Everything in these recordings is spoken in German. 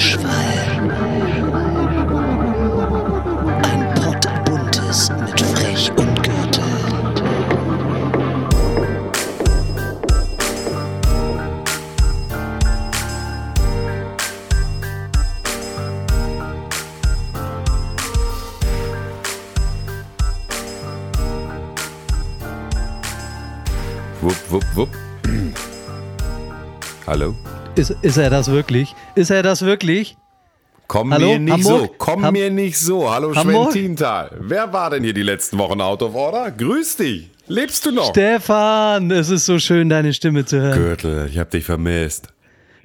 Redeschwall. Ein Pott Buntes mit Frech und Gürtel. Wupp, wupp, wupp. Hallo? Ist, ist er das wirklich? Ist er das wirklich? Komm Hallo, mir nicht Hamburg? so, komm Ham- mir nicht so. Hallo Hamburg? Schwentintal. Wer war denn hier die letzten Wochen out of order? Grüß dich. Lebst du noch? Stefan, es ist so schön, deine Stimme zu hören. Gürtel, ich hab dich vermisst.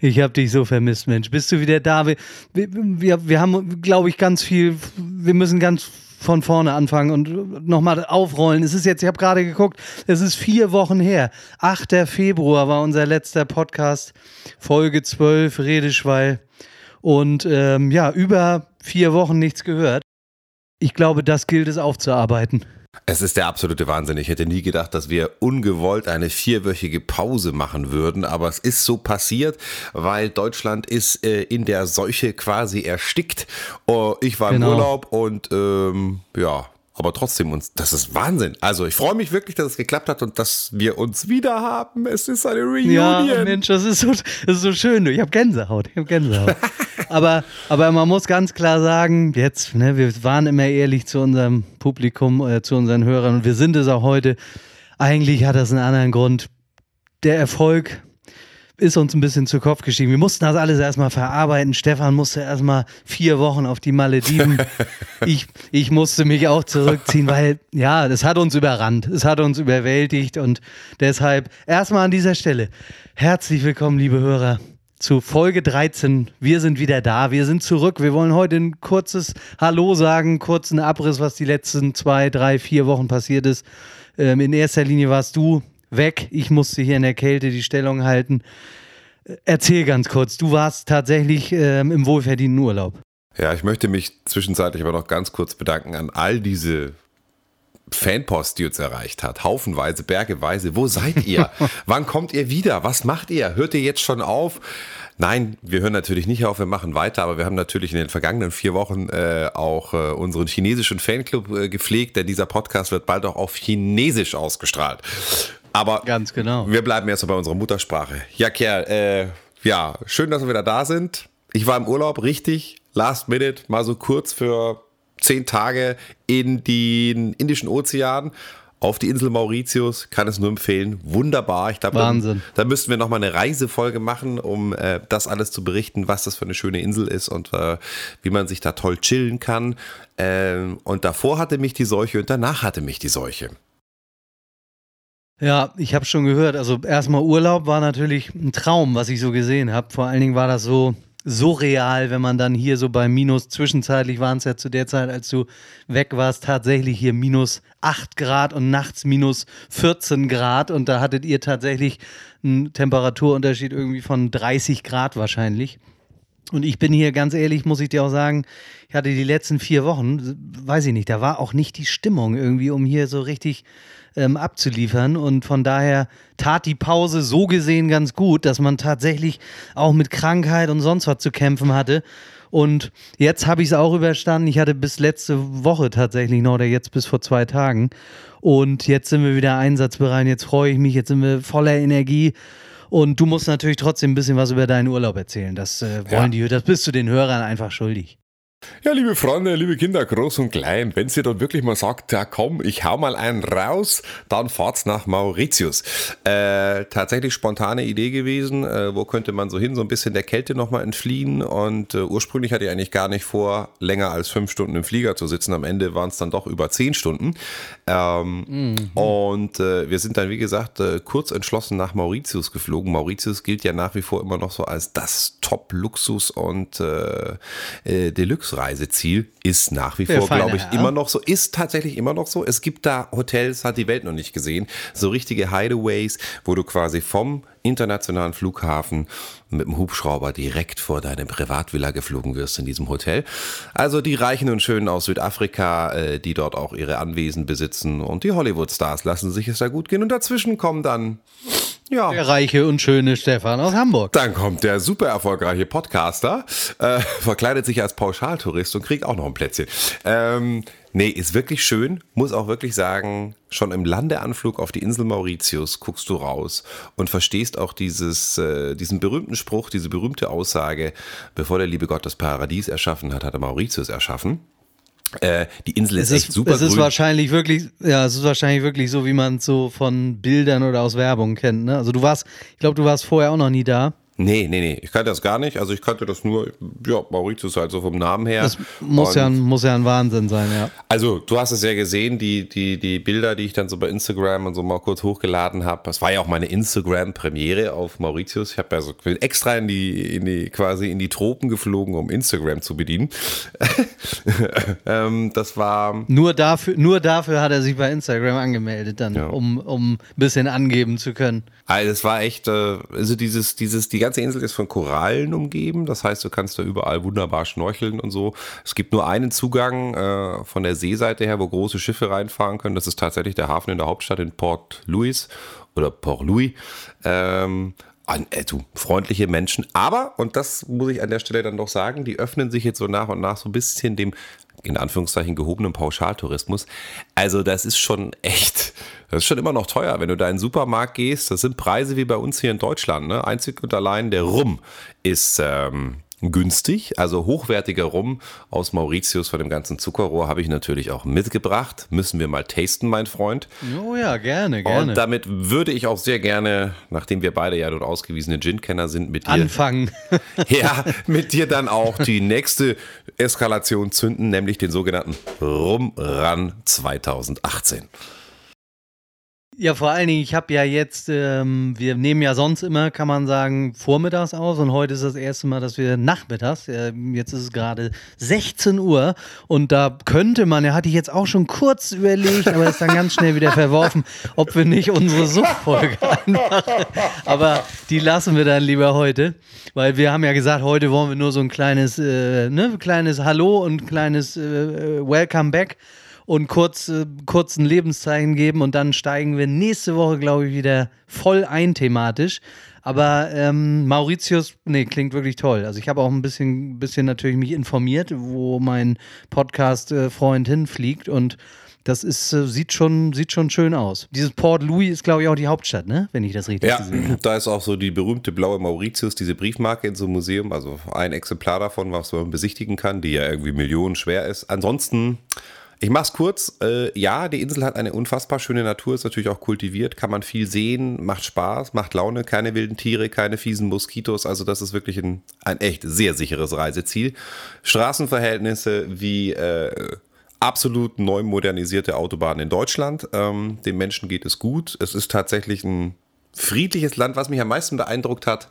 Ich habe dich so vermisst, Mensch. Bist du wieder da? Wir, wir, wir, wir haben, glaube ich, ganz viel. Wir müssen ganz von vorne anfangen und nochmal aufrollen. Es ist jetzt, ich habe gerade geguckt, es ist vier Wochen her. 8. Februar war unser letzter Podcast, Folge 12, Redeschwall. Und ähm, ja, über vier Wochen nichts gehört. Ich glaube, das gilt es aufzuarbeiten. Es ist der absolute Wahnsinn. Ich hätte nie gedacht, dass wir ungewollt eine vierwöchige Pause machen würden, aber es ist so passiert, weil Deutschland ist äh, in der Seuche quasi erstickt. Oh, ich war Genau. im Urlaub und ähm, ja, aber trotzdem uns, das ist Wahnsinn. Also ich freue mich wirklich, dass es geklappt hat und dass wir uns wieder haben. Es ist eine Reunion. Ja, Mensch, das ist so, das ist so schön. Ich habe Gänsehaut. Ich habe Gänsehaut. aber, aber man muss ganz klar sagen, jetzt, ne, wir waren immer ehrlich zu unserem Publikum, äh, zu unseren Hörern und wir sind es auch heute. Eigentlich hat das einen anderen Grund. Der Erfolg ist uns ein bisschen zu Kopf gestiegen. Wir mussten das alles erstmal verarbeiten. Stefan musste erstmal vier Wochen auf die Malediven. ich, ich musste mich auch zurückziehen, weil ja, das hat uns überrannt. Es hat uns überwältigt und deshalb erstmal an dieser Stelle herzlich willkommen, liebe Hörer. Zu Folge 13. Wir sind wieder da. Wir sind zurück. Wir wollen heute ein kurzes Hallo sagen, kurzen Abriss, was die letzten zwei, drei, vier Wochen passiert ist. Ähm, in erster Linie warst du weg. Ich musste hier in der Kälte die Stellung halten. Äh, Erzähl ganz kurz, du warst tatsächlich ähm, im wohlverdienten Urlaub. Ja, ich möchte mich zwischenzeitlich aber noch ganz kurz bedanken an all diese Fanpost, die uns erreicht hat. Haufenweise, bergeweise. Wo seid ihr? Wann kommt ihr wieder? Was macht ihr? Hört ihr jetzt schon auf? Nein, wir hören natürlich nicht auf, wir machen weiter, aber wir haben natürlich in den vergangenen vier Wochen äh, auch äh, unseren chinesischen Fanclub äh, gepflegt, denn dieser Podcast wird bald auch auf Chinesisch ausgestrahlt. Aber Ganz genau. wir bleiben erst bei unserer Muttersprache. Ja, Kerl, äh, ja, schön, dass wir wieder da sind. Ich war im Urlaub, richtig, last minute, mal so kurz für zehn Tage in den Indischen Ozean. Auf die Insel Mauritius, kann es nur empfehlen. Wunderbar. Ich glaube, Wahnsinn. Da, da müssten wir nochmal eine Reisefolge machen, um äh, das alles zu berichten, was das für eine schöne Insel ist und äh, wie man sich da toll chillen kann. Ähm, und davor hatte mich die Seuche und danach hatte mich die Seuche. Ja, ich habe schon gehört. Also erstmal Urlaub war natürlich ein Traum, was ich so gesehen habe. Vor allen Dingen war das so so real, wenn man dann hier so bei minus, zwischenzeitlich waren es ja zu der Zeit, als du weg warst, tatsächlich hier minus 8 Grad und nachts minus 14 Grad und da hattet ihr tatsächlich einen Temperaturunterschied irgendwie von 30 Grad wahrscheinlich. Und ich bin hier ganz ehrlich, muss ich dir auch sagen, ich hatte die letzten vier Wochen, weiß ich nicht, da war auch nicht die Stimmung irgendwie, um hier so richtig ähm, abzuliefern. Und von daher tat die Pause so gesehen ganz gut, dass man tatsächlich auch mit Krankheit und sonst was zu kämpfen hatte. Und jetzt habe ich es auch überstanden. Ich hatte bis letzte Woche tatsächlich noch, oder jetzt bis vor zwei Tagen. Und jetzt sind wir wieder einsatzbereit. Jetzt freue ich mich, jetzt sind wir voller Energie. Und du musst natürlich trotzdem ein bisschen was über deinen Urlaub erzählen. Das äh, wollen die, das bist du den Hörern einfach schuldig. Ja, liebe Freunde, liebe Kinder, groß und klein, wenn ihr dann wirklich mal sagt, ja komm, ich hau mal einen raus, dann fahrt's nach Mauritius. Äh, tatsächlich spontane Idee gewesen, äh, wo könnte man so hin, so ein bisschen der Kälte nochmal entfliehen und äh, ursprünglich hatte ich eigentlich gar nicht vor, länger als fünf Stunden im Flieger zu sitzen. Am Ende waren es dann doch über zehn Stunden. Ähm, Und äh, wir sind dann, wie gesagt, äh, kurz entschlossen nach Mauritius geflogen. Mauritius gilt ja nach wie vor immer noch so als das Top-Luxus- und äh, Deluxe-Reiseziel. Ist nach wie vor, glaube ich, Herr. immer noch so. Ist tatsächlich immer noch so. Es gibt da Hotels, hat die Welt noch nicht gesehen. So richtige Hideaways, wo du quasi vom internationalen Flughafen mit dem Hubschrauber direkt vor deine Privatvilla geflogen wirst in diesem Hotel. Also die Reichen und Schönen aus Südafrika, äh, die dort auch ihre Anwesen besitzen und die Hollywood-Stars lassen sich es da gut gehen. Und dazwischen kommen dann Ja. Der reiche und schöne Stefan aus Hamburg. Dann kommt der super erfolgreiche Podcaster, äh, verkleidet sich als Pauschaltourist und kriegt auch noch ein Plätzchen. Ähm, nee, ist wirklich schön. Muss auch wirklich sagen, schon im Landeanflug auf die Insel Mauritius guckst du raus und verstehst auch dieses, äh, diesen berühmten Spruch, diese berühmte Aussage, bevor der liebe Gott das Paradies erschaffen hat, hat er Mauritius erschaffen. Äh, die Insel ist, Es echt ist, super es ist grün. wahrscheinlich wirklich, ja, es ist wahrscheinlich wirklich so, wie man es so von Bildern oder aus Werbung kennt. Ne? Also du warst, ich glaube, du warst vorher auch noch nie da. Nee, nee, nee, ich kannte das gar nicht. Also ich kannte das nur, ja, Mauritius halt so vom Namen her. Das muss Und- ja, ein- muss ja ein Wahnsinn sein, ja. Also, du hast es ja gesehen, die, die, die Bilder, die ich dann so bei Instagram und so mal kurz hochgeladen habe. Das war ja auch meine Instagram-Premiere auf Mauritius. Ich habe ja so extra in die, in die, quasi in die Tropen geflogen, um Instagram zu bedienen. ähm, das war, Nur dafür, nur dafür hat er sich bei Instagram angemeldet, dann, Ja. um, um ein bisschen angeben zu können. Also es war echt, äh, also dieses, dieses, die ganze Insel ist von Korallen umgeben. Das heißt, du kannst da überall wunderbar schnorcheln und so. Es gibt nur einen Zugang äh, von der Seeseite her, wo große Schiffe reinfahren können. Das ist tatsächlich der Hafen in der Hauptstadt in Port Louis oder Port Louis. Ähm, an, äh, du, freundliche Menschen. Aber, und das muss ich an der Stelle dann doch sagen, die öffnen sich jetzt so nach und nach so ein bisschen dem, in Anführungszeichen, gehobenen Pauschaltourismus. Also, das ist schon echt, das ist schon immer noch teuer. Wenn du da in den Supermarkt gehst, das sind Preise wie bei uns hier in Deutschland. Ne? Einzig und allein der Rum ist ähm, günstig, also hochwertiger Rum aus Mauritius von dem ganzen Zuckerrohr habe ich natürlich auch mitgebracht. Müssen wir mal tasten, mein Freund. Oh ja, gerne, gerne. Und damit würde ich auch sehr gerne, nachdem wir beide ja nun ausgewiesene Gin-Kenner sind, mit dir, Anfangen. ja, mit dir dann auch die nächste Eskalation zünden, nämlich den sogenannten Rum-Run 2018. Ja, vor allen Dingen, ich habe ja jetzt, ähm, wir nehmen ja sonst immer, kann man sagen, vormittags aus und heute ist das erste Mal, dass wir nachmittags, äh, jetzt ist es gerade 16 Uhr und da könnte man, ja, hatte ich jetzt auch schon kurz überlegt, aber ist dann ganz schnell wieder verworfen, ob wir nicht unsere Suchtfolge einmachen. Aber die lassen wir dann lieber heute, weil wir haben ja gesagt, heute wollen wir nur so ein kleines, äh, ne, kleines Hallo und ein kleines äh, äh, Welcome Back und kurz, äh, kurz ein Lebenszeichen geben und dann steigen wir nächste Woche, glaube ich, wieder voll ein thematisch. Aber ähm, Mauritius, nee, klingt wirklich toll. Also ich habe auch ein bisschen, bisschen natürlich mich informiert, wo mein Podcast-Freund hinfliegt und das ist, äh, sieht, schon, sieht schon schön aus. Dieses Port Louis ist, glaube ich, auch die Hauptstadt, ne? Wenn ich das richtig Ja, gesehen habe. da ist auch so die berühmte blaue Mauritius, diese Briefmarke in so einem Museum, also ein Exemplar davon, was man besichtigen kann, die ja irgendwie Millionen schwer ist. Ansonsten, ich mach's kurz. Äh, ja, die Insel hat eine unfassbar schöne Natur, ist natürlich auch kultiviert, kann man viel sehen, macht Spaß, macht Laune, keine wilden Tiere, keine fiesen Moskitos. Also das ist wirklich ein, ein echt sehr sicheres Reiseziel. Straßenverhältnisse wie äh, absolut neu modernisierte Autobahnen in Deutschland. Ähm, den Menschen geht es gut. Es ist tatsächlich ein friedliches Land, was mich am meisten beeindruckt hat.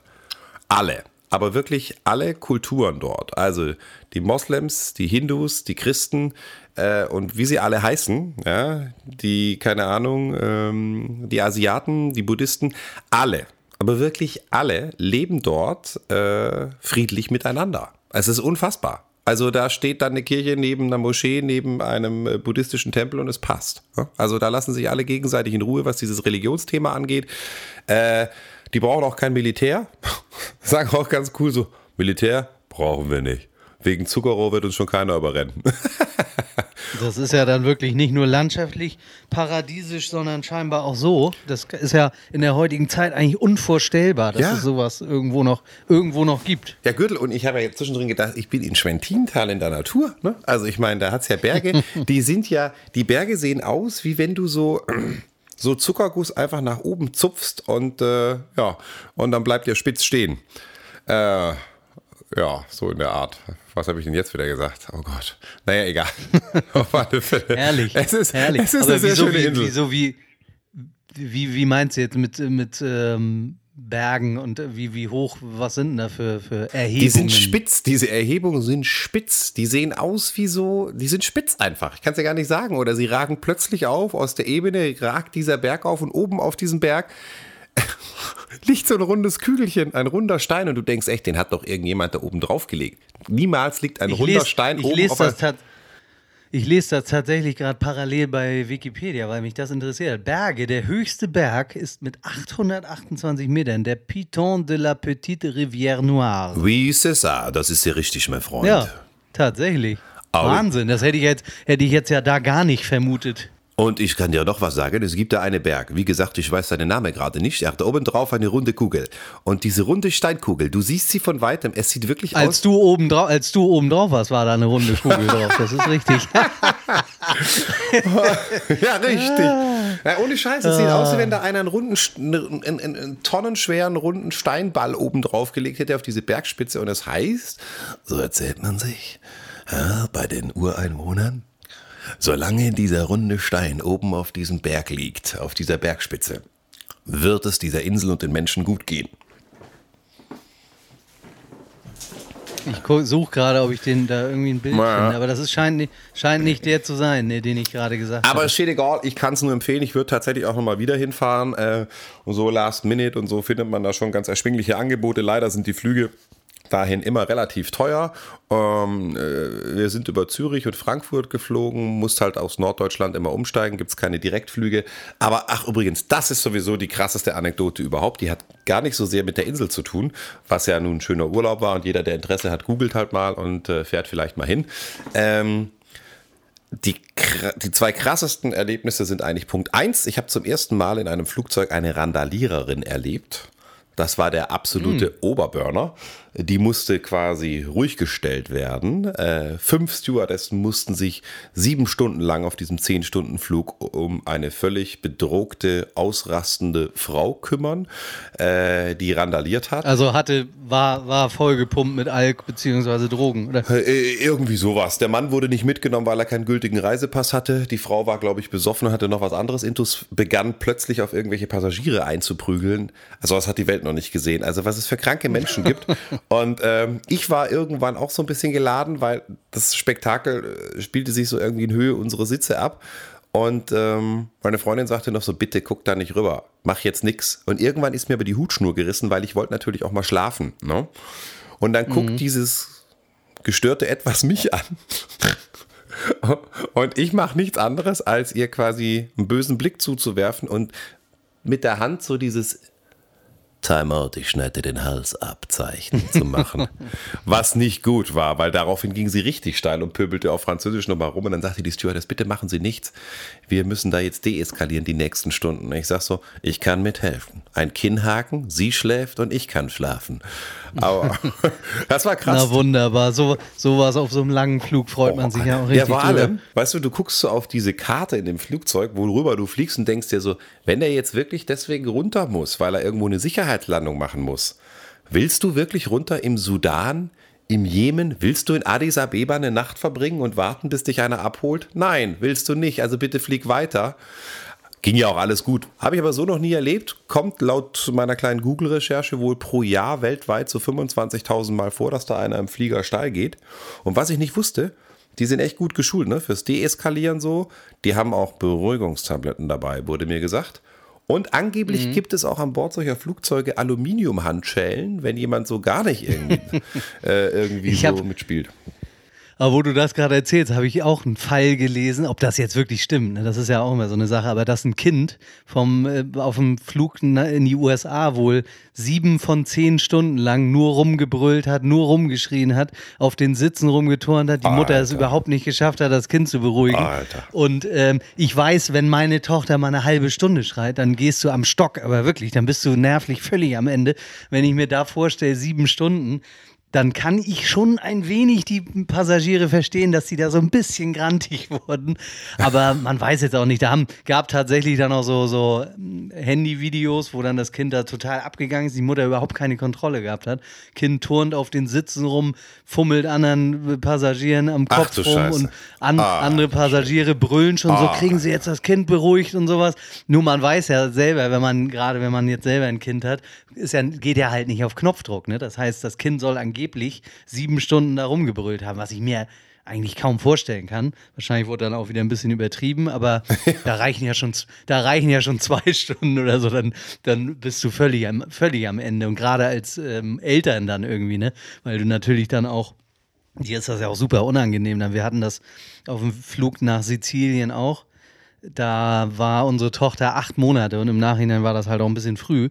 Alle, aber wirklich alle Kulturen dort. Also die Moslems, die Hindus, die Christen äh, und wie sie alle heißen, ja, die, keine Ahnung, ähm, die Asiaten, die Buddhisten, alle, aber wirklich alle leben dort äh, friedlich miteinander. Es ist unfassbar. Also da steht dann eine Kirche neben einer Moschee, neben einem äh, buddhistischen Tempel und es passt. ja. Also da lassen sich alle gegenseitig in Ruhe, was dieses Religionsthema angeht. Äh, die brauchen auch kein Militär. Sagen auch ganz cool so, Militär brauchen wir nicht. Wegen Zuckerrohr wird uns schon keiner überrennen. Das ist ja dann wirklich nicht nur landschaftlich paradiesisch, sondern scheinbar auch so. Das ist ja in der heutigen Zeit eigentlich unvorstellbar, dass Ja. es sowas irgendwo noch, irgendwo noch gibt. Ja, Gürtel, und ich habe ja jetzt zwischendrin gedacht, ich bin in Schwentintal in der Natur. Ne? Also ich meine, da hat's ja Berge. die sind ja, die Berge sehen aus, wie wenn du so, so Zuckerguss einfach nach oben zupfst und äh, ja, und dann bleibt der spitz stehen. Äh, ja, so in der Art. Was habe ich denn jetzt wieder gesagt? Oh Gott. Naja, egal. Auf alle Fälle. Herrlich. Es ist, herrlich. Es ist Aber eine sehr wieso, schöne wie, Insel. wieso, wie, wie, wie meinst du jetzt mit, mit ähm, Bergen und wie, wie hoch, was sind denn da für, für Erhebungen? Die sind spitz, diese Erhebungen sind spitz. Die sehen aus wie so, die sind spitz einfach. Ich kann es ja gar nicht sagen. Oder sie ragen plötzlich auf, aus der Ebene ragt dieser Berg auf und oben auf diesem Berg liegt so ein rundes Kügelchen, ein runder Stein und du denkst echt, den hat doch irgendjemand da oben drauf gelegt. Niemals liegt ein Ich runder lese, Stein ich oben lese auf das Ich lese das tatsächlich gerade parallel bei Wikipedia, weil mich das interessiert. Berge, der höchste Berg ist mit 828 Metern der Piton de la Petite Rivière Noire. Oui, c'est ça. Das ist ja richtig, mein Freund. Ja, tatsächlich. Aber- Wahnsinn, das hätte ich, jetzt, hätte ich jetzt ja da gar nicht vermutet. Und ich kann dir noch was sagen, es gibt da einen Berg. Wie gesagt, ich weiß seinen Namen gerade nicht. Er hat oben drauf eine runde Kugel. Und diese runde Steinkugel, du siehst sie von weitem, es sieht wirklich Als aus. du oben drauf, als du oben drauf warst, war da eine runde Kugel drauf. Das ist richtig. ja, richtig. Ja, ohne Scheiß, es sieht aus, wie wenn da einer einen runden, St- einen, einen, einen tonnenschweren runden Steinball oben drauf gelegt hätte auf diese Bergspitze. Und es heißt, so erzählt man sich, ja, bei den Ureinwohnern, solange dieser runde Stein oben auf diesem Berg liegt, auf dieser Bergspitze, wird es dieser Insel und den Menschen gut gehen. Ich suche gerade, ob ich den da irgendwie ein Bild Ja. finde. Aber das ist, scheint, nicht, scheint nicht der zu sein, ne, den ich gerade gesagt Aber habe. es steht egal, ich kann es nur empfehlen. Ich würde tatsächlich auch nochmal wieder hinfahren. Äh, und so Last Minute und so findet man da schon ganz erschwingliche Angebote. Leider sind die Flüge dahin immer relativ teuer. Ähm, äh, wir sind über Zürich und Frankfurt geflogen, musst halt aus Norddeutschland immer umsteigen, gibt es keine Direktflüge. Aber ach übrigens, das ist sowieso die krasseste Anekdote überhaupt. Die hat gar nicht so sehr mit der Insel zu tun, was ja nun ein schöner Urlaub war und jeder, der Interesse hat, googelt halt mal und äh, fährt vielleicht mal hin. Ähm, die, die zwei krassesten Erlebnisse sind eigentlich Punkt eins. Ich habe zum ersten Mal in einem Flugzeug eine Randaliererin erlebt. Das war der absolute Oberburner. Die musste quasi ruhig gestellt werden. Äh, fünf Stewardessen mussten sich sieben Stunden lang auf diesem zehn Stunden Flug um eine völlig bedrohte, ausrastende Frau kümmern, äh, die randaliert hat. Also hatte, war, war vollgepumpt mit Alk bzw. Drogen, oder? Äh, Irgendwie sowas. Der Mann wurde nicht mitgenommen, weil er keinen gültigen Reisepass hatte. Die Frau war, glaube ich, besoffen, hatte noch was anderes intus, begann plötzlich auf irgendwelche Passagiere einzuprügeln. Also das hat die Welt noch nicht gesehen. Also was es für kranke Menschen gibt. Und ähm, ich war irgendwann auch so ein bisschen geladen, weil das Spektakel äh, spielte sich so irgendwie in Höhe unserer Sitze ab. Und ähm, meine Freundin sagte noch so, bitte guck da nicht rüber, mach jetzt nix. Und irgendwann ist mir aber die Hutschnur gerissen, weil ich wollte natürlich auch mal schlafen. Ne? Und dann guckt dieses gestörte Etwas mich an. Und ich mache nichts anderes, als ihr quasi einen bösen Blick zuzuwerfen und mit der Hand so dieses Timeout, ich schneide dir den Hals ab, Zeichen zu machen. Was nicht gut war, weil daraufhin ging sie richtig steil und pöbelte auf Französisch nochmal rum und dann sagte die Stewardess, bitte machen Sie nichts. Wir müssen da jetzt deeskalieren die nächsten Stunden. Und ich sag so, ich kann mithelfen. Ein Kinnhaken, sie schläft und ich kann schlafen. Aber das war krass. Na wunderbar. So, sowas auf so einem langen Flug freut man sich ja auch richtig Ja, vor allem, weißt du, du guckst so auf diese Karte in dem Flugzeug, worüber du fliegst und denkst dir so, wenn er jetzt wirklich deswegen runter muss, weil er irgendwo eine Sicherheitslandung machen muss, willst du wirklich runter im Sudan, im Jemen? Willst du in Addis Abeba eine Nacht verbringen und warten, bis dich einer abholt? Nein, willst du nicht. Also bitte flieg weiter. Ging ja auch alles gut. Habe ich aber so noch nie erlebt. Kommt laut meiner kleinen Google-Recherche wohl pro Jahr weltweit so 25.000 Mal vor, dass da einer im Flieger steil geht. Und was ich nicht wusste, die sind echt gut geschult, ne? Fürs Deeskalieren so. Die haben auch Beruhigungstabletten dabei, wurde mir gesagt. Und angeblich gibt es auch an Bord solcher Flugzeuge Aluminiumhandschellen, wenn jemand so gar nicht irgendwie, äh, irgendwie so hab- mitspielt. Aber wo du das gerade erzählst, habe ich auch einen Fall gelesen, ob das jetzt wirklich stimmt. Ne? Das ist ja auch immer so eine Sache. Aber dass ein Kind vom, äh, auf dem Flug na- in die USA wohl sieben von zehn Stunden lang nur rumgebrüllt hat, nur rumgeschrien hat, auf den Sitzen rumgeturnt hat, die Mutter es Alter. überhaupt nicht geschafft hat, das Kind zu beruhigen. Alter. Und ähm, ich weiß, wenn meine Tochter mal eine halbe Stunde schreit, dann gehst du am Stock. Aber wirklich, dann bist du nervlich völlig am Ende. Wenn ich mir da vorstelle, sieben Stunden, dann kann ich schon ein wenig die Passagiere verstehen, dass sie da so ein bisschen grantig wurden. Aber man weiß jetzt auch nicht. Da haben, gab tatsächlich dann auch so, so ähm, Handyvideos, wo dann das Kind da total abgegangen ist, die Mutter überhaupt keine Kontrolle gehabt hat. Kind turnt auf den Sitzen rum, fummelt anderen Passagieren am Ach Kopf du rum Scheiße. und an, Ah, andere Passagiere brüllen schon so, Ah. kriegen sie jetzt das Kind beruhigt und sowas. Nur man weiß ja selber, wenn man, gerade wenn man jetzt selber ein Kind hat, ist ja, geht ja halt nicht auf Knopfdruck. Ne? Das heißt, das Kind soll angeblich sieben Stunden da rumgebrüllt haben, was ich mir eigentlich kaum vorstellen kann. Wahrscheinlich wurde dann auch wieder ein bisschen übertrieben, aber da reichen ja schon, da reichen ja schon zwei Stunden oder so, dann, dann bist du völlig am, völlig am Ende. Und gerade als ähm, Eltern dann irgendwie, ne? Weil du natürlich dann auch Dir ist das ja auch super unangenehm. Wir hatten das auf dem Flug nach Sizilien auch. Da war unsere Tochter acht Monate und im Nachhinein war das halt auch ein bisschen früh.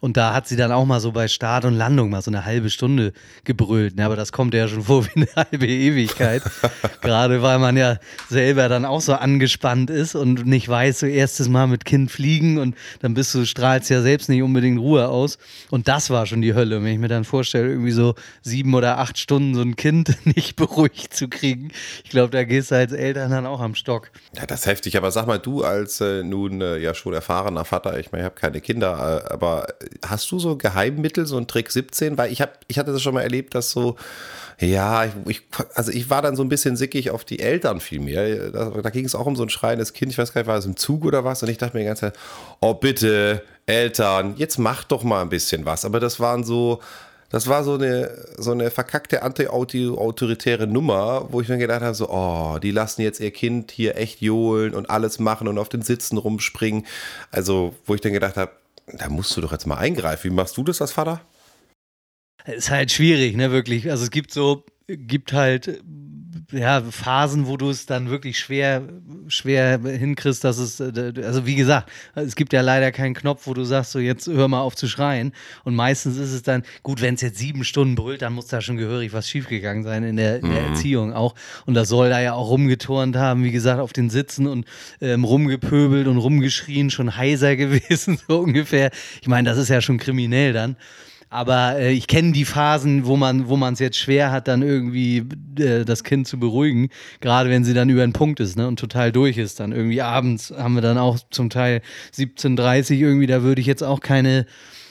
Und da hat sie dann auch mal so bei Start und Landung mal so eine halbe Stunde gebrüllt. Ja, aber das kommt ja schon vor wie eine halbe Ewigkeit. Gerade weil man ja selber dann auch so angespannt ist und nicht weiß, so erstes Mal mit Kind fliegen und dann bist du, strahlst ja selbst nicht unbedingt Ruhe aus. Und das war schon die Hölle. Wenn ich mir dann vorstelle, irgendwie so sieben oder acht Stunden so ein Kind nicht beruhigt zu kriegen. Ich glaube, da gehst du als Eltern dann auch am Stock. Ja, das ist heftig. Aber sag mal, du als äh, nun äh, ja schon erfahrener Vater, ich meine, ich habe keine Kinder, äh, aber hast du so Geheimmittel, so ein Trick 17? Weil ich habe, ich hatte das schon mal erlebt, dass so, ja, ich, ich, also ich war dann so ein bisschen sickig auf die Eltern vielmehr. Da, da ging es auch um so ein schreiendes Kind, ich weiß gar nicht, war es im Zug oder was? Und ich dachte mir die ganze Zeit, oh bitte, Eltern, jetzt mach doch mal ein bisschen was. Aber das waren so, das war so eine, so eine verkackte anti-autoritäre Nummer, wo ich mir gedacht habe, so, oh, die lassen jetzt ihr Kind hier echt johlen und alles machen und auf den Sitzen rumspringen. Also, wo ich dann gedacht habe, da musst du doch jetzt mal eingreifen. Wie machst du das als Vater? Ist halt schwierig, ne, wirklich. Also es gibt so, gibt halt ja, Phasen, wo du es dann wirklich schwer, schwer hinkriegst, dass es, äh, also wie gesagt, es gibt ja leider keinen Knopf, wo du sagst, so jetzt hör mal auf zu schreien. Und meistens ist es dann, gut, wenn es jetzt sieben Stunden brüllt, dann muss da schon gehörig was schiefgegangen sein in der, in der mhm. Erziehung auch. Und das soll da ja auch rumgeturnt haben, wie gesagt, auf den Sitzen und ähm, rumgepöbelt und rumgeschrien, schon heiser gewesen, so ungefähr. Ich meine, das ist ja schon kriminell dann. Aber äh, ich kenne die Phasen, wo man wo es jetzt schwer hat, dann irgendwie äh, das Kind zu beruhigen. Gerade wenn sie dann über einen Punkt ist ne, und total durch ist. Dann irgendwie abends haben wir dann auch zum Teil 17.30 irgendwie, da würde ich jetzt auch keine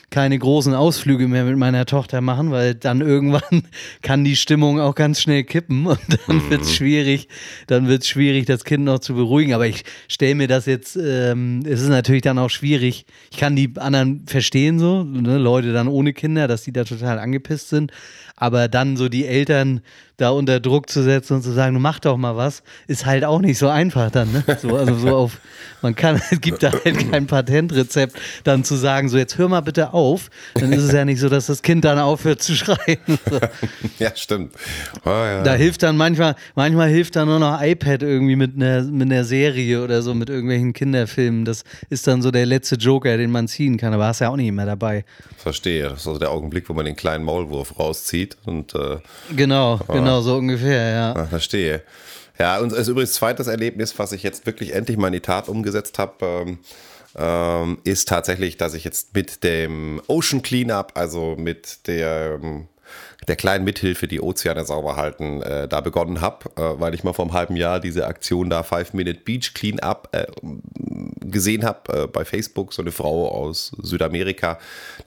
keine großen Ausflüge mehr mit meiner Tochter machen, weil dann irgendwann kann die Stimmung auch ganz schnell kippen und dann mhm. wird es schwierig, dann wird es schwierig, das Kind noch zu beruhigen. Aber ich stelle mir das jetzt, ähm, es ist natürlich dann auch schwierig. Ich kann die anderen verstehen so, ne, Leute dann ohne Kinder, dass die da total angepisst sind. Aber dann so die Eltern da unter Druck zu setzen und zu sagen, du mach doch mal was, ist halt auch nicht so einfach dann. Ne? So, also so auf, man kann, es gibt da halt kein Patentrezept, dann zu sagen, so jetzt hör mal bitte auf. Dann ist es ja nicht so, dass das Kind dann aufhört zu schreien. So. Ja, stimmt. Oh, ja. Da hilft dann manchmal, manchmal hilft dann nur noch iPad irgendwie mit einer, mit einer Serie oder so, mit irgendwelchen Kinderfilmen. Das ist dann so der letzte Joker, den man ziehen kann, aber hast ja auch nicht mehr dabei. Verstehe. Das ist also der Augenblick, wo man den kleinen Maulwurf rauszieht und äh, genau, genau Genau, so ungefähr, ja. Ah, verstehe. Ja, und ist übrigens zweites Erlebnis, was ich jetzt wirklich endlich mal in die Tat umgesetzt habe. Ähm, ähm, ist tatsächlich, dass ich jetzt mit dem Ocean Cleanup, also mit der ähm, der kleinen Mithilfe, die Ozeane sauber halten, äh, da begonnen habe, äh, weil ich mal vor einem halben Jahr diese Aktion da Five Minute Beach Cleanup äh, gesehen habe äh, bei Facebook. So eine Frau aus Südamerika,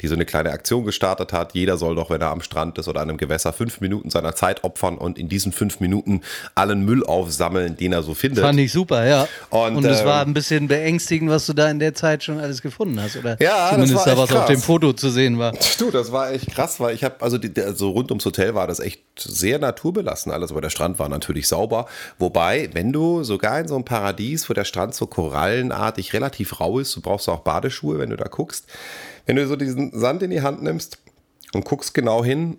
die so eine kleine Aktion gestartet hat. Jeder soll doch, wenn er am Strand ist oder an einem Gewässer, fünf Minuten seiner Zeit opfern und in diesen fünf Minuten allen Müll aufsammeln, den er so findet. Fand ich super, ja. Und, es ähm, war ein bisschen beängstigend, was du da in der Zeit schon alles gefunden hast, oder? Ja, zumindest da was krass. auf dem Foto zu sehen war. Du, das war echt krass, weil ich habe also die, also rund ums Hotel war das echt sehr naturbelassen alles, aber der Strand war natürlich sauber. Wobei, wenn du sogar in so einem Paradies, wo der Strand so korallenartig relativ rau ist, du brauchst auch Badeschuhe, wenn du da guckst. Wenn du so diesen Sand in die Hand nimmst und guckst genau hin,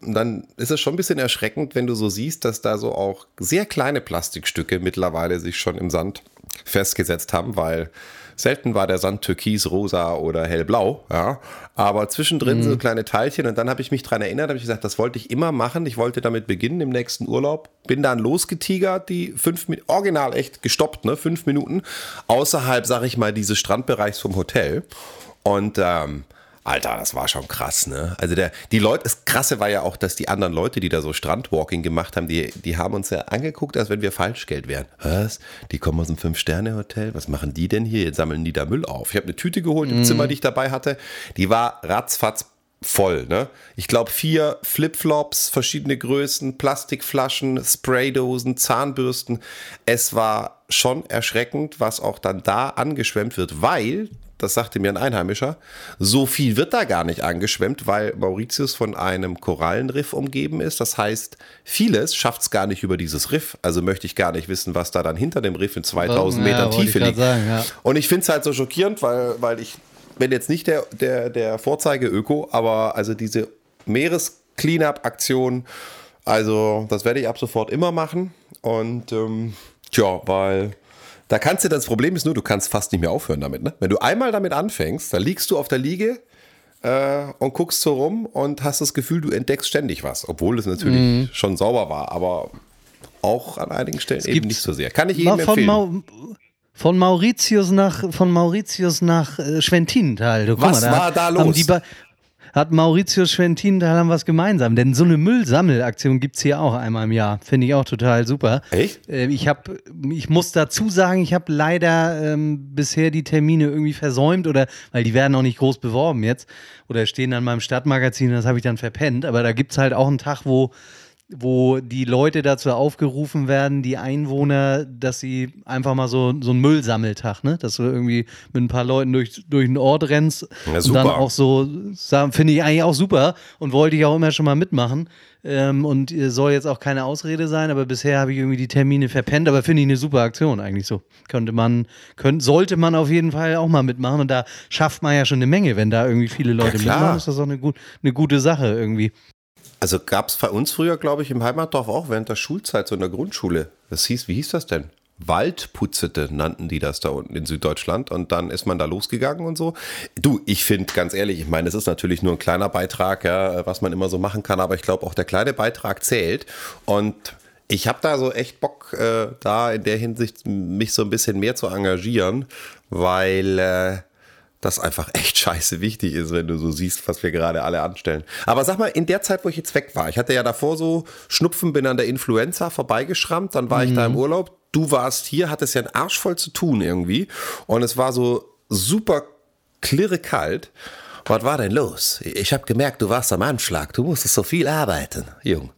dann ist es schon ein bisschen erschreckend, wenn du so siehst, dass da so auch sehr kleine Plastikstücke mittlerweile sich schon im Sand festgesetzt haben, weil Selten war der Sand türkis, rosa oder hellblau, ja. Aber zwischendrin mhm. so kleine Teilchen und dann habe ich mich daran erinnert, habe ich gesagt, das wollte ich immer machen. Ich wollte damit beginnen im nächsten Urlaub. Bin dann losgetigert, die fünf Minuten, original echt gestoppt, ne? Fünf Minuten außerhalb, sag ich mal, dieses Strandbereichs vom Hotel. Und ähm, Alter, das war schon krass, ne? Also der, die Leute, das Krasse war ja auch, dass die anderen Leute, die da so Strandwalking gemacht haben, die, die haben uns ja angeguckt, als wenn wir Falschgeld wären. Was? Die kommen aus einem Fünf-Sterne-Hotel? Was machen die denn hier? Jetzt sammeln die da Müll auf. Ich habe eine Tüte geholt im mhm. Zimmer, die ich dabei hatte. Die war ratzfatz voll, ne? Ich glaube vier Flipflops, verschiedene Größen, Plastikflaschen, Spraydosen, Zahnbürsten. Es war schon erschreckend, was auch dann da angeschwemmt wird, weil das sagte mir ein Einheimischer, so viel wird da gar nicht angeschwemmt, weil Mauritius von einem Korallenriff umgeben ist. Das heißt, vieles schafft es gar nicht über dieses Riff. Also möchte ich gar nicht wissen, was da dann hinter dem Riff in 2000 Metern ja, Tiefe liegt. Sagen, ja. Und ich finde es halt so schockierend, weil, weil ich bin jetzt nicht der, der, der Vorzeige-Öko, aber also diese Meeres-Cleanup-Aktion, Also, das werde ich ab sofort immer machen. Und ähm, tja, weil da kannst du, das Problem ist nur, du kannst fast nicht mehr aufhören damit. Ne? Wenn du einmal damit anfängst, dann liegst du auf der Liege äh, und guckst so rum und hast das Gefühl, du entdeckst ständig was, obwohl es natürlich mhm. schon sauber war, aber auch an einigen Stellen es eben nicht so sehr. Kann ich jedem empfehlen. Mau von Mauritius nach, von Mauritius nach äh, Schwentinenthal. Du, was mal, da war da los? Hat Mauritius Schwentinenthal haben was gemeinsam. Denn so eine Müllsammelaktion gibt es hier auch einmal im Jahr. Finde ich auch total super. Echt? Äh, ich, hab, ich muss dazu sagen, ich habe leider ähm, bisher die Termine irgendwie versäumt oder, weil die werden auch nicht groß beworben jetzt oder stehen dann meinem Stadtmagazin, das habe ich dann verpennt. Aber da gibt es halt auch einen Tag, wo wo die Leute dazu aufgerufen werden, die Einwohner, dass sie einfach mal so, so einen Müllsammeltag, ne? Dass du irgendwie mit ein paar Leuten durch, durch den Ort rennst. Ja, und dann auch so, finde ich eigentlich auch super und wollte ich auch immer schon mal mitmachen. Ähm, und soll jetzt auch keine Ausrede sein, aber bisher habe ich irgendwie die Termine verpennt, aber finde ich eine super Aktion eigentlich so. Könnte man, könnte, sollte man auf jeden Fall auch mal mitmachen und da schafft man ja schon eine Menge, wenn da irgendwie viele Leute ja, mitmachen, ist das auch eine, gut, eine gute Sache irgendwie. Also gab es bei uns früher, glaube ich, im Heimatdorf auch während der Schulzeit, so in der Grundschule. Das hieß, wie hieß das denn? Waldputzete nannten die das da unten in Süddeutschland und dann ist man da losgegangen und so. Du, ich finde ganz ehrlich, ich meine, es ist natürlich nur ein kleiner Beitrag, ja, was man immer so machen kann, aber ich glaube auch der kleine Beitrag zählt und ich habe da so echt Bock, äh, da in der Hinsicht mich so ein bisschen mehr zu engagieren, weil äh, das einfach echt scheiße wichtig ist, wenn du so siehst, was wir gerade alle anstellen. Aber sag mal, in der Zeit, wo ich jetzt weg war, ich hatte ja davor so Schnupfen, bin an der Influenza vorbeigeschrammt, dann war mhm. ich da im mhm. Urlaub, du warst hier, hattest ja einen Arsch voll zu tun irgendwie und es war so super klirre kalt. Was war denn los? Ich habe gemerkt, du warst am Anschlag, du musstest so viel arbeiten, Jung.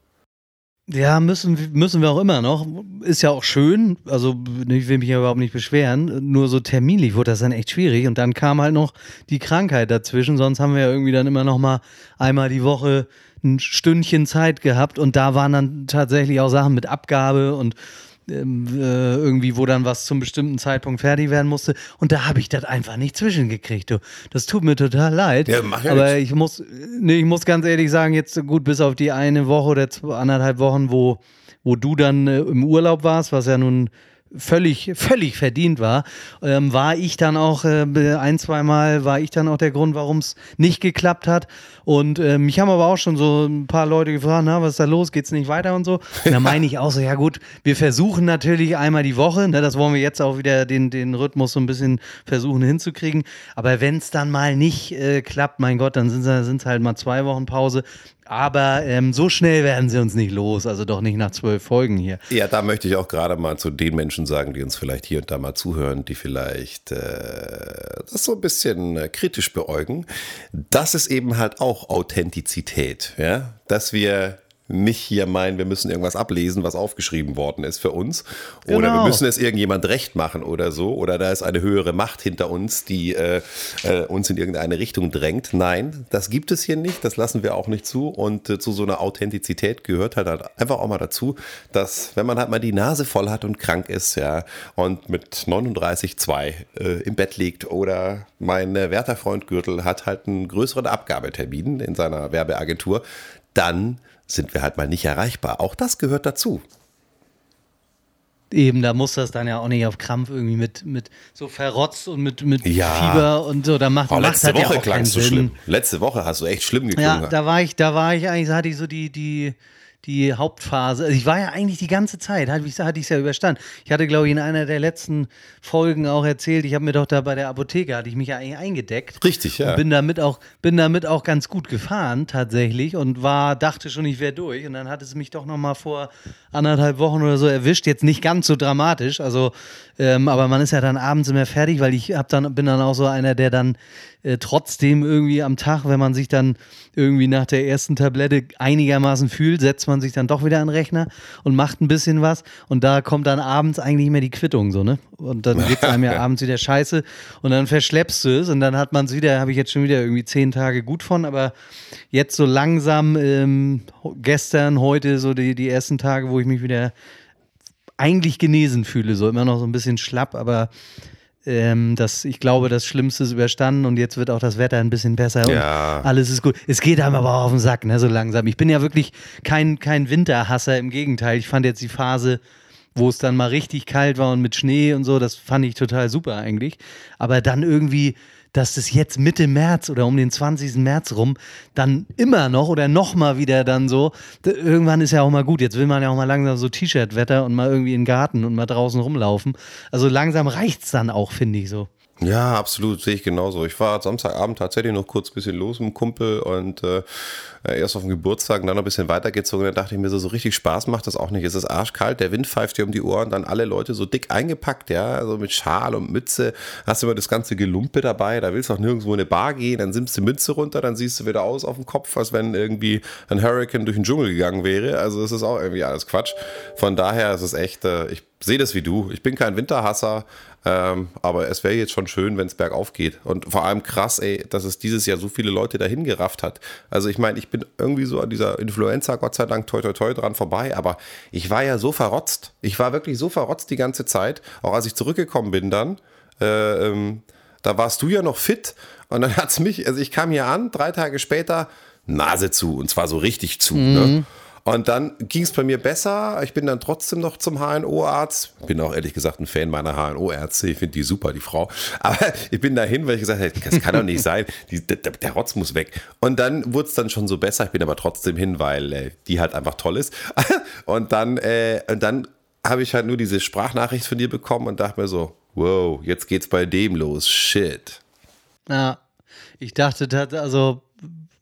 Ja, müssen, müssen wir auch immer noch. Ist ja auch schön. Also, ich will mich ja überhaupt nicht beschweren. Nur so terminlich wurde das dann echt schwierig. Und dann kam halt noch die Krankheit dazwischen. Sonst haben wir ja irgendwie dann immer noch mal einmal die Woche ein Stündchen Zeit gehabt. Und da waren dann tatsächlich auch Sachen mit Abgabe und irgendwie, wo dann was zum bestimmten Zeitpunkt fertig werden musste. Und da habe ich das einfach nicht zwischengekriegt. Du. Das tut mir total leid. Ja, mach ja aber ich muss, nee, ich muss ganz ehrlich sagen, jetzt gut, bis auf die eine Woche oder anderthalb Wochen, wo, wo du dann äh, im Urlaub warst, was ja nun völlig, völlig verdient war, ähm, war ich dann auch äh, ein, zwei Mal war ich dann auch der Grund, warum es nicht geklappt hat. Und äh, mich haben aber auch schon so ein paar Leute gefragt, na, was ist da los? Geht's nicht weiter und so? Und da meine ich auch so, ja gut, wir versuchen natürlich einmal die Woche, ne, das wollen wir jetzt auch wieder den, den Rhythmus so ein bisschen versuchen hinzukriegen. Aber wenn es dann mal nicht äh, klappt, mein Gott, dann sind es halt mal zwei Wochen Pause. Aber ähm, so schnell werden sie uns nicht los, also doch nicht nach zwölf Folgen hier. Ja, da möchte ich auch gerade mal zu den Menschen sagen, die uns vielleicht hier und da mal zuhören, die vielleicht äh, das so ein bisschen äh, kritisch beäugen. Das ist eben halt auch Authentizität, ja, dass wir nicht hier meinen, wir müssen irgendwas ablesen, was aufgeschrieben worden ist für uns. Oder genau. wir müssen es irgendjemand recht machen oder so. Oder da ist eine höhere Macht hinter uns, die äh, äh, uns in irgendeine Richtung drängt. Nein, das gibt es hier nicht. Das lassen wir auch nicht zu. Und äh, zu so einer Authentizität gehört halt, halt einfach auch mal dazu, dass wenn man halt mal die Nase voll hat und krank ist, ja, und mit 39,2 äh, im Bett liegt oder mein äh, werter Freund Gürtel hat halt einen größeren Abgabetermin in seiner Werbeagentur, dann sind wir halt mal nicht erreichbar. Auch das gehört dazu. Eben, da muss das dann ja auch nicht auf Krampf irgendwie mit, mit so verrotzt und mit, mit ja. Fieber und so. Da macht, oh, letzte Woche ja klangst du schlimm. Letzte Woche hast du echt schlimm geklungen. Ja, da war ich, da war ich eigentlich, hatte ich so die, die, die Hauptphase. Also ich war ja eigentlich die ganze Zeit, hatte ich es ja überstanden. Ich hatte, glaube ich, in einer der letzten Folgen auch erzählt, ich habe mir doch da bei der Apotheke, hatte ich mich ja eigentlich eingedeckt. Richtig, ja. Und bin damit auch, bin damit auch ganz gut gefahren, tatsächlich, und war, dachte schon, ich wäre durch. Und dann hat es mich doch noch mal vor anderthalb Wochen oder so erwischt. Jetzt nicht ganz so dramatisch, also, ähm, aber man ist ja dann abends immer fertig, weil ich hab dann, bin dann auch so einer, der dann äh, trotzdem irgendwie am Tag, wenn man sich dann irgendwie nach der ersten Tablette einigermaßen fühlt, setzt man sich dann doch wieder an den Rechner und macht ein bisschen was. Und da kommt dann abends eigentlich mehr die Quittung so, ne? Und dann geht es einem ja abends wieder scheiße. Und dann verschleppst du es und dann hat man es wieder, habe ich jetzt schon wieder irgendwie zehn Tage gut von, aber jetzt so langsam, ähm, gestern, heute, so die, die ersten Tage, wo ich mich wieder eigentlich genesen fühle, so immer noch so ein bisschen schlapp, aber ähm, das, ich glaube, das Schlimmste ist überstanden und jetzt wird auch das Wetter ein bisschen besser Ja. und alles ist gut. Es geht einem aber auch auf den Sack, ne, so langsam. Ich bin ja wirklich kein, kein Winterhasser, im Gegenteil. Ich fand jetzt die Phase, wo es dann mal richtig kalt war und mit Schnee und so, das fand ich total super eigentlich. Aber dann irgendwie, dass das jetzt Mitte März oder um den 20. März rum dann immer noch oder noch mal wieder dann so, irgendwann ist ja auch mal gut. Jetzt will man ja auch mal langsam so T-Shirt-Wetter und mal irgendwie in den Garten und mal draußen rumlaufen. Also langsam reicht's dann auch, finde ich so. Ja, absolut, sehe ich genauso. Ich war Samstagabend tatsächlich noch kurz ein bisschen los mit dem Kumpel und äh, erst auf dem Geburtstag und dann noch ein bisschen weitergezogen. Dann dachte ich mir so, so richtig Spaß macht das auch nicht. Es ist arschkalt, der Wind pfeift dir um die Ohren, dann alle Leute so dick eingepackt, ja, also mit Schal und Mütze. Hast immer das ganze Gelumpe dabei, da willst du auch nirgendwo in eine Bar gehen, dann nimmst du Mütze runter, dann siehst du wieder aus auf dem Kopf, als wenn irgendwie ein Hurricane durch den Dschungel gegangen wäre. Also es ist auch irgendwie alles Quatsch. Von daher ist es echt, äh, ich sehe das wie du. Ich bin kein Winterhasser, ähm, aber es wäre jetzt schon schön, wenn es bergauf geht. Und vor allem krass, ey, dass es dieses Jahr so viele Leute dahin gerafft hat. Also ich meine, ich bin irgendwie so an dieser Influenza, Gott sei Dank, toi toi toi dran vorbei, aber ich war ja so verrotzt. Ich war wirklich so verrotzt die ganze Zeit, auch als ich zurückgekommen bin dann. Äh, ähm, da warst du ja noch fit und dann hat's mich, also ich kam hier an, drei Tage später, Nase zu und zwar so richtig zu. Ne? Und dann ging es bei mir besser. Ich bin dann trotzdem noch zum HNO-Arzt. Bin auch ehrlich gesagt ein Fan meiner HNO-Ärzte. Ich finde die super, die Frau. Aber ich bin dahin, weil ich gesagt habe, das kann doch nicht sein. Die, der, der Rotz muss weg. Und dann wurde es dann schon so besser. Ich bin aber trotzdem hin, weil äh, die halt einfach toll ist. Und dann, äh, dann habe ich halt nur diese Sprachnachricht von dir bekommen und dachte mir so, wow, jetzt geht's bei dem los. Shit. Ja, ich dachte, also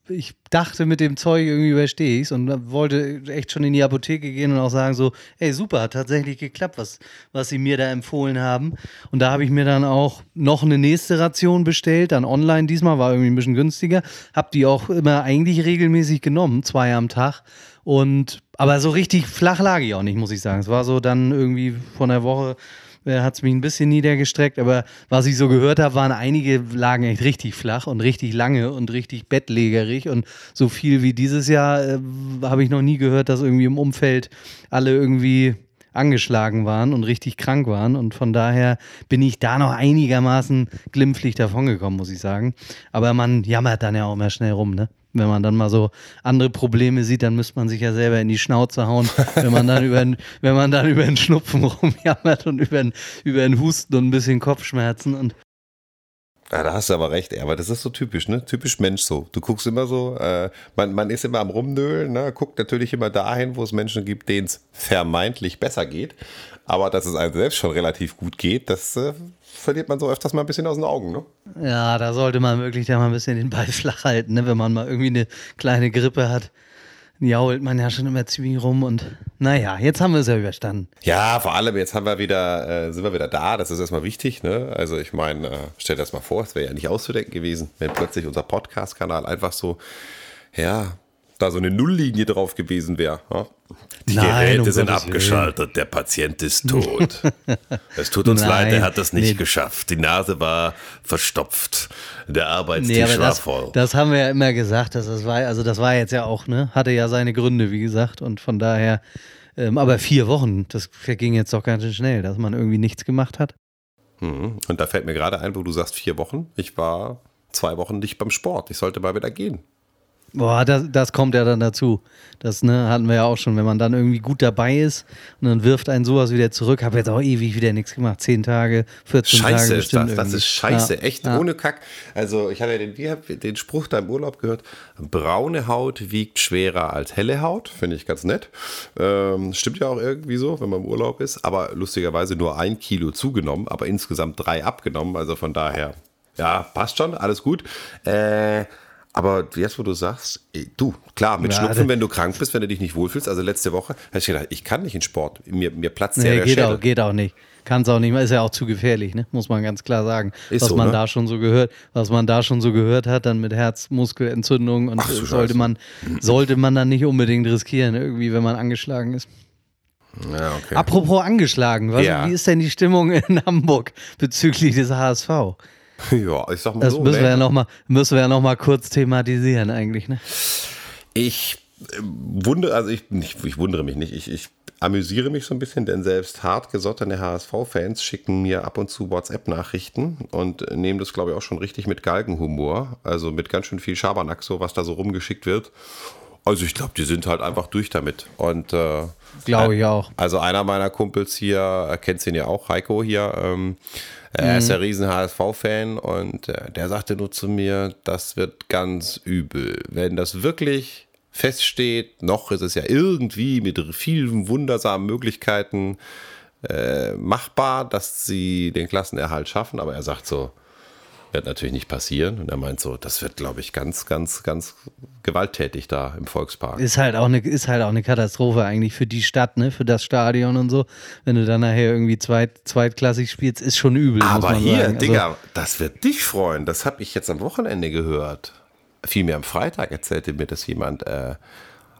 ich dachte, mit dem Zeug irgendwie überstehe ich es und wollte echt schon in die Apotheke gehen und auch sagen so, ey super, hat tatsächlich geklappt, was, was sie mir da empfohlen haben. Und da habe ich mir dann auch noch eine nächste Ration bestellt, dann online diesmal, war irgendwie ein bisschen günstiger. Habe die auch immer eigentlich regelmäßig genommen, zwei am Tag. Und aber so richtig flach lag ich auch nicht, muss ich sagen. Es war so dann irgendwie von der Woche hat es mich ein bisschen niedergestreckt, aber was ich so gehört habe, waren einige lagen echt richtig flach und richtig lange und richtig bettlägerig und so viel wie dieses Jahr äh, habe ich noch nie gehört, dass irgendwie im Umfeld alle irgendwie angeschlagen waren und richtig krank waren und von daher bin ich da noch einigermaßen glimpflich davongekommen, muss ich sagen. Aber man jammert dann ja auch immer schnell rum, ne? Wenn man dann mal so andere Probleme sieht, dann müsste man sich ja selber in die Schnauze hauen, wenn man dann über, den- wenn man dann über den Schnupfen rumjammert und über den, über den Husten und ein bisschen Kopfschmerzen und Ja, da hast du aber recht, aber das ist so typisch, ne? Typisch Mensch so. Du guckst immer so, äh, man, man ist immer am Rumnölen, ne? guckt natürlich immer dahin, wo es Menschen gibt, denen es vermeintlich besser geht. Aber dass es einem selbst schon relativ gut geht, das äh, verliert man so öfters mal ein bisschen aus den Augen, ne? Ja, da sollte man wirklich da mal ein bisschen den Ball flach halten, ne? wenn man mal irgendwie eine kleine Grippe hat. Jault man ja schon immer ziemlich rum und naja, jetzt haben wir es ja überstanden. Ja, vor allem jetzt haben wir wieder, äh, sind wir wieder da, das ist erstmal wichtig, ne? Also ich meine, äh, stell dir das mal vor, es wäre ja nicht auszudenken gewesen, wenn plötzlich unser Podcast-Kanal einfach so, ja, da so eine Nulllinie drauf gewesen wäre. Ja? Die Nein, Geräte um sind abgeschaltet, der Patient ist tot. es tut uns Nein, leid, er hat das nicht nee. geschafft. Die Nase war verstopft, der Nee, Arbeitstisch aber war das, voll. das haben wir ja immer gesagt, dass das war, also das war jetzt ja auch, ne, hatte ja seine Gründe, wie gesagt, und von daher, ähm, aber vier Wochen, das verging jetzt doch ganz schön schnell, dass man irgendwie nichts gemacht hat. Mhm. Und da fällt mir gerade ein, wo du sagst vier Wochen. Ich war zwei Wochen nicht beim Sport. Ich sollte mal wieder gehen. Boah, das, das kommt ja dann dazu. Das ne, hatten wir ja auch schon, wenn man dann irgendwie gut dabei ist und dann wirft einen sowas wieder zurück. Habe jetzt auch ewig wieder nichts gemacht. Zehn Tage, 14 Tage. Scheiße ist bestimmt das. Das ist scheiße. Ja, Echt ja. ohne Kack. Also, ich habe ja den, hab den Spruch da im Urlaub gehört: braune Haut wiegt schwerer als helle Haut. Finde ich ganz nett. Ähm, stimmt ja auch irgendwie so, wenn man im Urlaub ist. Aber lustigerweise nur ein Kilo zugenommen, aber insgesamt drei abgenommen. Also von daher, ja, passt schon. Alles gut. Äh. Aber jetzt, wo du sagst, ey, du, klar, mit Ja, Schnupfen, das- wenn du krank bist, wenn du dich nicht wohlfühlst. Also letzte Woche habe ich gedacht, ich kann nicht in Sport. Mir, mir platzt ja Nee, der geht Schädel. auch, geht auch nicht. Kann es auch nicht. Ist ja auch zu gefährlich, ne? muss man ganz klar sagen. Ist was so, man ne? da schon so gehört, was man da schon so gehört hat, dann mit Herzmuskelentzündung und Ach so äh, sollte Scheiße. man, sollte man dann nicht unbedingt riskieren, irgendwie, wenn man angeschlagen ist. Ja, okay. Apropos angeschlagen, was, Ja. wie ist denn die Stimmung in Hamburg bezüglich des HSV? Ja, ich sag mal Das so. müssen, ne? wir ja noch mal, müssen wir ja noch mal kurz thematisieren eigentlich. Ne? Ich wundere, also ich, ich, ich wundere mich nicht, ich, ich amüsiere mich so ein bisschen, denn selbst hartgesottene HSV-Fans schicken mir ab und zu WhatsApp-Nachrichten und nehmen das, glaube ich, auch schon richtig mit Galgenhumor, also mit ganz schön viel Schabernack, so was da so rumgeschickt wird. Also ich glaube, die sind halt einfach durch damit. Und äh, glaube ich auch. Also einer meiner Kumpels hier, kennt ihn ja auch, Heiko hier, ähm, er ist ja riesen HSV-Fan und äh, der sagte nur zu mir, das wird ganz übel. Wenn das wirklich feststeht, noch ist es ja irgendwie mit vielen wundersamen Möglichkeiten äh, machbar, dass sie den Klassenerhalt schaffen, aber er sagt so, wird natürlich nicht passieren. Und er meint so, das wird, glaube ich, ganz, ganz, ganz gewalttätig da im Volkspark. Ist halt auch eine, ist halt auch eine Katastrophe eigentlich für die Stadt, ne, für das Stadion und so. Wenn du dann nachher irgendwie zweit, zweitklassig spielst, ist schon übel. Aber hier, sagen. Digga, also, das wird dich freuen. Das habe ich jetzt am Wochenende gehört. Vielmehr am Freitag erzählte mir das jemand äh,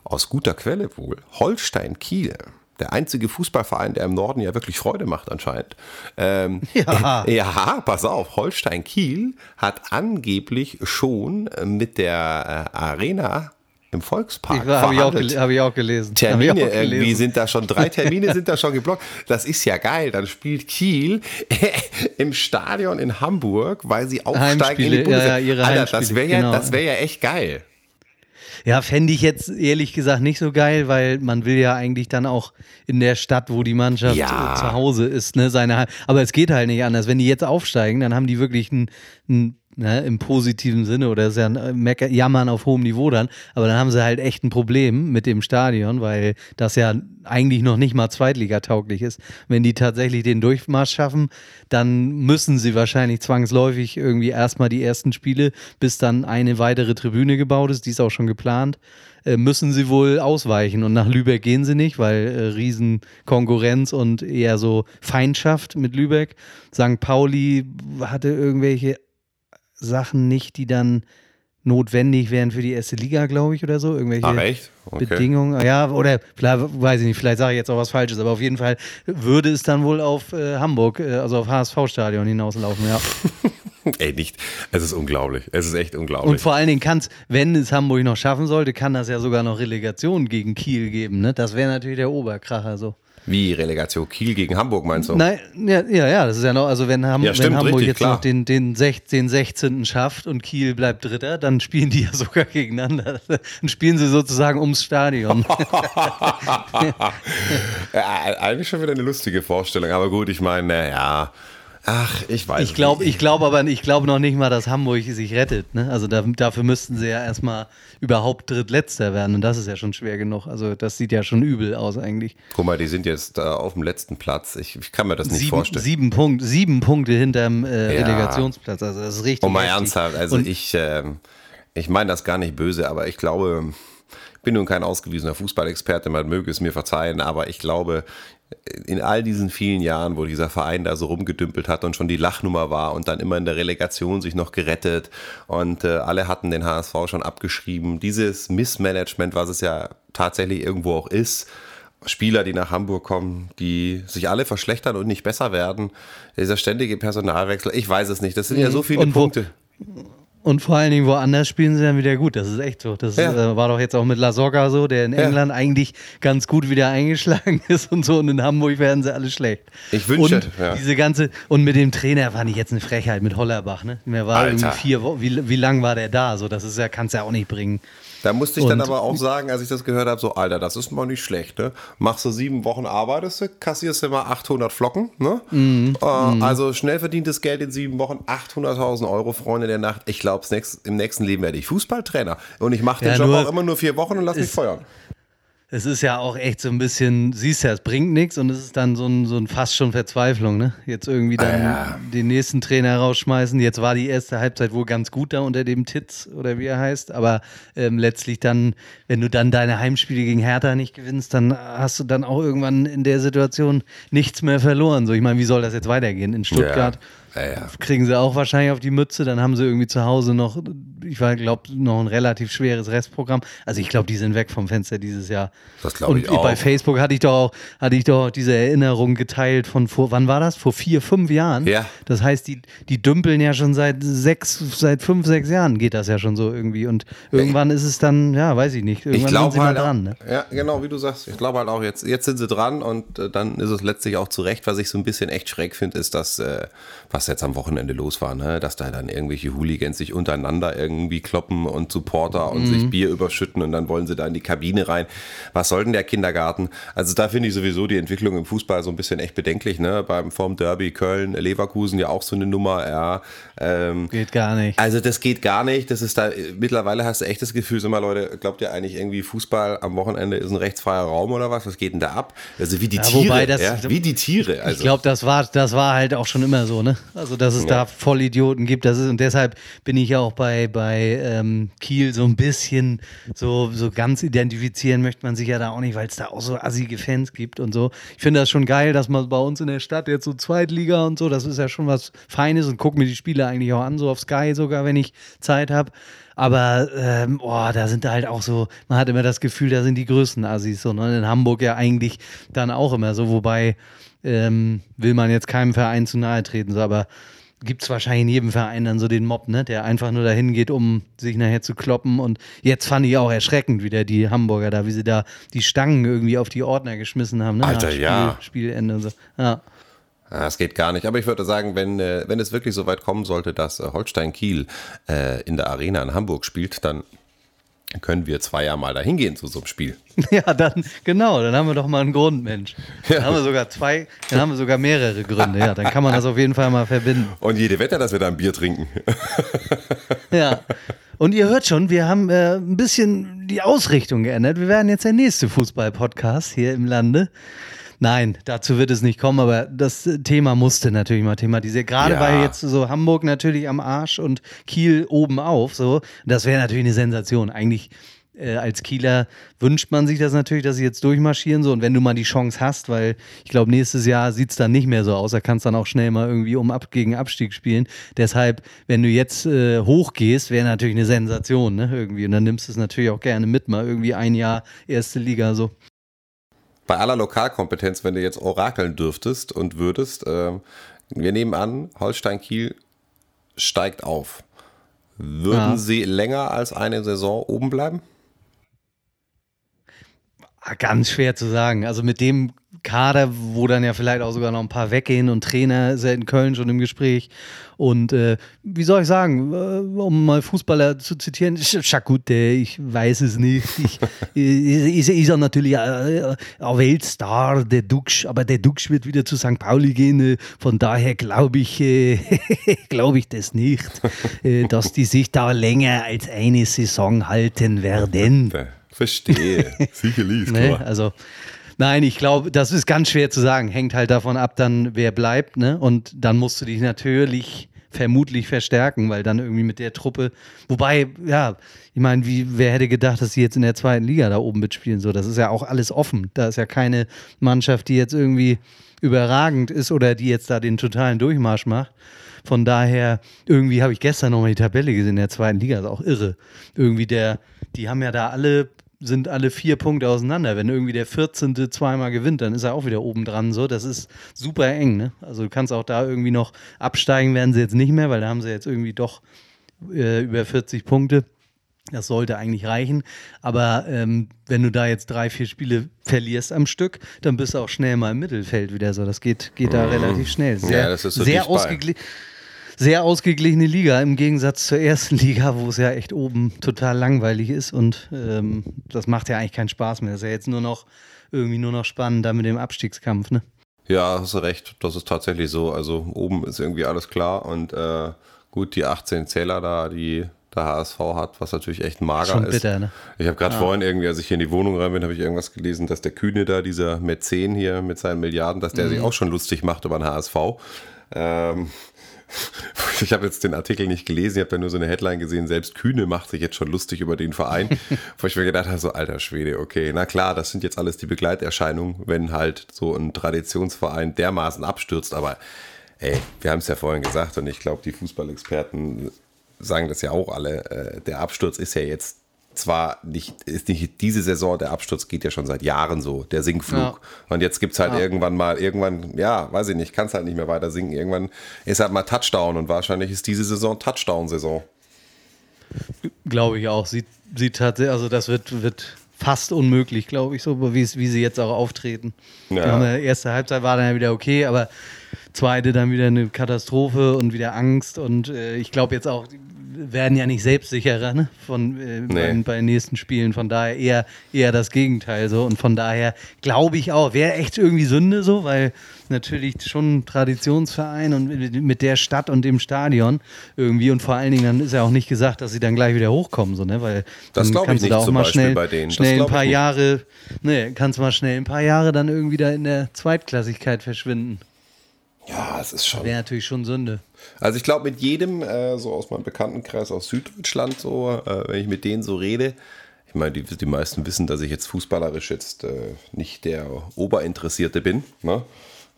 aus guter Quelle wohl. Holstein Kiel der einzige Fußballverein, der im Norden ja wirklich Freude macht anscheinend. Ähm, ja. Äh, ja, pass auf, Holstein Kiel hat angeblich schon mit der äh, Arena im Volkspark. Habe ich, auch, hab ich auch gelesen. Termine auch gelesen. irgendwie sind da schon, drei Termine sind da schon geblockt. Das ist ja geil. Dann spielt Kiel im Stadion in Hamburg, weil sie aufsteigen Heimspiele, in die Bundesliga. Ja, Alter, das wäre ja, genau. das wär ja echt geil. Ja, fände ich jetzt ehrlich gesagt nicht so geil, weil man will ja eigentlich dann auch in der Stadt, wo die Mannschaft Ja. zu Hause ist, ne, seine Aber es geht halt nicht anders. Wenn die jetzt aufsteigen, dann haben die wirklich ein, ein ne, im positiven Sinne oder ist ja ein äh, Mecker, Jammern auf hohem Niveau dann, aber dann haben sie halt echt ein Problem mit dem Stadion, weil das ja eigentlich noch nicht mal zweitligatauglich ist. Wenn die tatsächlich den Durchmarsch schaffen, dann müssen sie wahrscheinlich zwangsläufig irgendwie erstmal die ersten Spiele, bis dann eine weitere Tribüne gebaut ist, die ist auch schon geplant, äh, müssen sie wohl ausweichen. Und nach Lübeck gehen sie nicht, weil äh, Riesenkonkurrenz und eher so Feindschaft mit Lübeck. St. Pauli hatte irgendwelche Sachen nicht, die dann notwendig wären für die erste Liga, glaube ich, oder so. Irgendwelche Ach, echt? Okay. Bedingungen. Ja, oder vielleicht, weiß ich nicht, vielleicht sage ich jetzt auch was Falsches, aber auf jeden Fall würde es dann wohl auf äh, Hamburg, äh, also auf HSV-Stadion hinauslaufen, ja. Ey, nicht. Es ist unglaublich. Es ist echt unglaublich. Und vor allen Dingen kann es, wenn es Hamburg noch schaffen sollte, kann das ja sogar noch Relegation gegen Kiel geben. Ne? Das wäre natürlich der Oberkracher so. Wie Relegation Kiel gegen Hamburg meinst du? Nein, ja, ja, ja, das ist ja noch, also wenn, Ham Ja, stimmt, wenn Hamburg richtig, jetzt klar. noch den, den, 16, 16. schafft und Kiel bleibt Dritter, dann spielen die ja sogar gegeneinander. Dann spielen sie sozusagen ums Stadion. Ja, eigentlich schon wieder eine lustige Vorstellung, aber gut, ich meine, naja. Ach, ich weiß Ich glaube nicht. ich glaub aber ich glaube noch nicht mal, dass Hamburg sich rettet. Ne? Also da, dafür müssten sie ja erstmal überhaupt Drittletzter werden und das ist ja schon schwer genug. Also das sieht ja schon übel aus eigentlich. Guck mal, die sind jetzt äh, auf dem letzten Platz. Ich, ich kann mir das nicht Sieben, vorstellen. sieben, Punkt, sieben Punkte hinterm äh, Ja. Relegationsplatz. Also das ist richtig. Und mal ernsthaft, also Und ich, ähm, ich meine das gar nicht böse, aber ich glaube, ich bin nun kein ausgewiesener Fußballexperte, man möge es mir verzeihen, aber ich glaube, in all diesen vielen Jahren, wo dieser Verein da so rumgedümpelt hat und schon die Lachnummer war und dann immer in der Relegation sich noch gerettet und äh, alle hatten den HSV schon abgeschrieben, dieses Missmanagement, was es ja tatsächlich irgendwo auch ist, Spieler, die nach Hamburg kommen, die sich alle verschlechtern und nicht besser werden. Dieser ständige Personalwechsel, ich weiß es nicht. Das sind ja so viele Und wo- Punkte. Und vor allen Dingen woanders spielen sie dann wieder gut. Das ist echt so. Das Ja. äh, war doch jetzt auch mit La Soga so, der in Ja. England eigentlich ganz gut wieder eingeschlagen ist und so. Und in Hamburg werden sie alle schlecht. Ich wünsche, Und ja. diese ganze, und mit dem Trainer fand ich jetzt eine Frechheit mit Hollerbach, ne? Der war Alter. irgendwie vier Wochen. Wie, wie lang war der da? So, das ist ja, kannst ja auch nicht bringen. Da musste ich dann Und- aber auch sagen, als ich das gehört habe, so, Alter, das ist mal nicht schlecht, ne? Machst du sieben Wochen arbeitest du, kassierst du mal 800 Flocken, ne? Mhm. Äh, Also schnell verdientes Geld in sieben Wochen, 800.000 Euro, Freunde der Nacht. Ich glaube, nächst, im nächsten Leben werde ich Fußballtrainer. Und ich mache den Ja, Job auch immer nur vier Wochen und lass mich feuern. Es ist ja auch echt so ein bisschen, siehst ja, es bringt nichts und es ist dann so ein, so ein fast schon Verzweiflung, ne? Jetzt irgendwie dann Ja. den nächsten Trainer rausschmeißen. Jetzt war die erste Halbzeit wohl ganz gut da unter dem Titz oder wie er heißt, aber ähm, letztlich dann, wenn du dann deine Heimspiele gegen Hertha nicht gewinnst, dann hast du dann auch irgendwann in der Situation nichts mehr verloren. So, ich meine, wie soll das jetzt weitergehen? In Stuttgart Ja, ja. Kriegen sie auch wahrscheinlich auf die Mütze. Dann haben sie irgendwie zu Hause noch, ich glaube, noch ein relativ schweres Restprogramm. Also ich glaube, die sind weg vom Fenster dieses Jahr. Das glaube ich auch. bei Facebook hatte ich doch auch, hatte ich doch diese Erinnerung geteilt von vor, wann war das? Vor vier, fünf Jahren. Ja. Das heißt, die, die dümpeln ja schon seit sechs, seit fünf, sechs Jahren geht das ja schon so irgendwie. Und irgendwann ist es dann, ja, weiß ich nicht. Irgendwann Ich sind glaube sie halt, dran. Ne? ja, genau, wie du sagst. Ich glaube halt auch jetzt, jetzt sind sie dran und äh, dann ist es letztlich auch zurecht. Was ich so ein bisschen echt schräg finde, ist, dass, äh, was jetzt am Wochenende los war, ne? dass da dann irgendwelche Hooligans sich untereinander irgendwie kloppen und Supporter und Mhm. sich Bier überschütten und dann wollen sie da in die Kabine rein. Was soll denn der Kindergarten? Also da finde ich sowieso die Entwicklung im Fußball so ein bisschen echt bedenklich. Ne? Beim Form Derby Köln, Leverkusen ja auch so eine Nummer. Ja, ähm, Geht gar nicht. also das geht gar nicht. Das ist da mittlerweile hast du echt das Gefühl, sag mal Leute, glaubt ihr eigentlich irgendwie Fußball am Wochenende ist ein rechtsfreier Raum oder was? Was geht denn da ab? Also wie die Ja, Tiere, wobei das- ja? wie die Tiere. Also Ich glaube, das war, das war halt auch schon immer so, ne? Also, dass es da Vollidioten gibt. Das ist, und deshalb bin ich ja auch bei, bei ähm, Kiel so ein bisschen so, so ganz identifizieren möchte man sich ja da auch nicht, weil es da auch so assige Fans gibt und so. Ich finde das schon geil, dass man bei uns in der Stadt jetzt so Zweitliga und so, das ist ja schon was Feines und gucke mir die Spiele eigentlich auch an, so auf Sky sogar, wenn ich Zeit habe. Aber ähm, boah, da sind da halt auch so, man hat immer das Gefühl, da sind die größten Assis. So, ne? In Hamburg ja eigentlich dann auch immer so, wobei ähm, will man jetzt keinem Verein zu nahe treten, so, aber gibt es wahrscheinlich in jedem Verein dann so den Mob, ne, der einfach nur dahin geht, um sich nachher zu kloppen. Und jetzt fand ich auch erschreckend wieder die Hamburger da, wie sie da die Stangen irgendwie auf die Ordner geschmissen haben. Ne? Alter, Spiel, ja. Spielende und so. Ja. Ja, das geht gar nicht. Aber ich würde sagen, wenn, äh, wenn es wirklich so weit kommen sollte, dass äh, Holstein Kiel äh, in der Arena in Hamburg spielt, dann können wir zwei Jahre mal dahin gehen zu so einem Spiel. Ja, dann, genau, dann haben wir doch mal einen Grund, Mensch. Dann haben wir sogar zwei, dann haben wir sogar mehrere Gründe, ja. Dann kann man das auf jeden Fall mal verbinden. Und jede Wette, dass wir da ein Bier trinken. Ja. Und ihr hört schon, wir haben äh, ein bisschen die Ausrichtung geändert. Wir werden jetzt der nächste Fußball-Podcast hier im Lande. Nein, dazu wird es nicht kommen, aber das Thema musste natürlich mal thematisiert. Gerade Ja. weil jetzt so Hamburg natürlich am Arsch und Kiel oben auf, so. Das wäre natürlich eine Sensation. Eigentlich äh, als Kieler wünscht man sich das natürlich, dass sie jetzt durchmarschieren so und wenn du mal die Chance hast, weil ich glaube nächstes Jahr sieht es dann nicht mehr so aus, da kannst du dann auch schnell mal irgendwie um ab gegen Abstieg spielen. Deshalb, wenn du jetzt äh, hochgehst, wäre natürlich eine Sensation, ne, irgendwie und dann nimmst du es natürlich auch gerne mit, mal irgendwie ein Jahr erste Liga so. Bei aller Lokalkompetenz, wenn du jetzt orakeln dürftest und würdest, ähm, wir nehmen an, Holstein Kiel steigt auf. Würden Ja. sie länger als eine Saison oben bleiben? Ah, Ganz schwer zu sagen. Also mit dem Kader, wo dann ja vielleicht auch sogar noch ein paar weggehen und Trainer ist ja in Köln schon im Gespräch. Und äh, wie soll ich sagen, äh, um mal Fußballer zu zitieren, Schakute, ich weiß es nicht. Ich, ist, ist er natürlich äh, ein Weltstar, der Duxch, aber der Duxch wird wieder zu St. Pauli gehen. Äh, von daher glaube ich, äh, glaube ich das nicht, äh, dass die sich da länger als eine Saison halten werden. Verstehe. Sicherlich, Ne? klar. Also, nein, ich glaube, das ist ganz schwer zu sagen. Hängt halt davon ab, dann wer bleibt, ne? Und dann musst du dich natürlich vermutlich verstärken, weil dann irgendwie mit der Truppe, wobei, ja, ich meine, wie, wer hätte gedacht, dass sie jetzt in der zweiten Liga da oben mitspielen? So, das ist ja auch alles offen. Da ist ja keine Mannschaft, die jetzt irgendwie überragend ist oder die jetzt da den totalen Durchmarsch macht. Von daher, irgendwie habe ich gestern nochmal die Tabelle gesehen in der zweiten Liga, ist auch irre. Irgendwie der, die haben ja da alle, sind alle vier Punkte auseinander. Wenn irgendwie der 14. zweimal gewinnt, dann ist er auch wieder oben dran. So, das ist super eng, ne? Also du kannst auch da irgendwie noch absteigen, werden sie jetzt nicht mehr, weil da haben sie jetzt irgendwie doch äh, über 40 Punkte. Das sollte eigentlich reichen. Aber ähm, wenn du da jetzt drei, vier Spiele verlierst am Stück, dann bist du auch schnell mal im Mittelfeld wieder so. Das geht, geht da relativ schnell. Sehr, Mhm. Ja, das ist so sehr, dicht bei. ausgegli sehr ausgeglichene Liga im Gegensatz zur ersten Liga, wo es ja echt oben total langweilig ist. Und ähm, das macht ja eigentlich keinen Spaß mehr. Das ist ja jetzt nur noch irgendwie nur noch spannend da mit dem Abstiegskampf. Ne? Ja, hast du recht. Das ist tatsächlich so. Also oben ist irgendwie alles klar und äh, gut, die 18 Zähler da, die der HSV hat, was natürlich echt mager Schon ist. bitter, ne? Ich habe gerade vorhin irgendwie, als ich hier in die Wohnung rein bin, habe ich irgendwas gelesen, dass der Kühne da, dieser Mäzen hier mit seinen Milliarden, dass der sich Mhm. auch schon lustig macht über den HSV. Ähm, ich habe jetzt den Artikel nicht gelesen, ich habe da nur so eine Headline gesehen, selbst Kühne macht sich jetzt schon lustig über den Verein, wo ich mir gedacht habe, so alter Schwede, okay, na klar, das sind jetzt alles die Begleiterscheinungen, wenn halt so ein Traditionsverein dermaßen abstürzt, aber ey, wir haben es ja vorhin gesagt und ich glaube, die Fußballexperten sagen das ja auch alle. Äh, der Absturz ist ja jetzt zwar nicht, ist nicht diese Saison, der Absturz geht ja schon seit Jahren so, der Sinkflug. Ja. Und jetzt gibt es halt ja. irgendwann mal, irgendwann, ja, weiß ich nicht, kann es halt nicht mehr weiter sinken. Irgendwann ist halt mal Touchdown und wahrscheinlich ist diese Saison Touchdown-Saison. Glaube ich auch. Sieht, sieht tatsächlich, also das wird, wird fast unmöglich, glaube ich, so wie, wie sie jetzt auch auftreten. Ja. Die erste Halbzeit war dann ja wieder okay, aber zweite dann wieder eine Katastrophe und wieder Angst und äh, ich glaube jetzt auch, werden ja nicht selbstsicherer ne? von, äh, nee. bei, bei, den nächsten Spielen. Von daher eher, eher das Gegenteil so. Und von daher glaube ich auch, wäre echt irgendwie Sünde so, weil natürlich schon ein Traditionsverein und mit der Stadt und dem Stadion irgendwie und vor allen Dingen dann ist ja auch nicht gesagt, dass sie dann gleich wieder hochkommen, so, ne? Weil das dann kannst du da auch mal schnell, schnell ein paar Jahre, ne, kannst mal schnell ein paar Jahre dann irgendwie da in der Zweitklassigkeit verschwinden. Ja, es ist schon. Wäre natürlich schon Sünde. Also ich glaube, mit jedem, äh, so aus meinem Bekanntenkreis aus Süddeutschland, so, äh, wenn ich mit denen so rede, ich meine, die, die meisten wissen, dass ich jetzt fußballerisch jetzt äh, nicht der Oberinteressierte bin. Ne?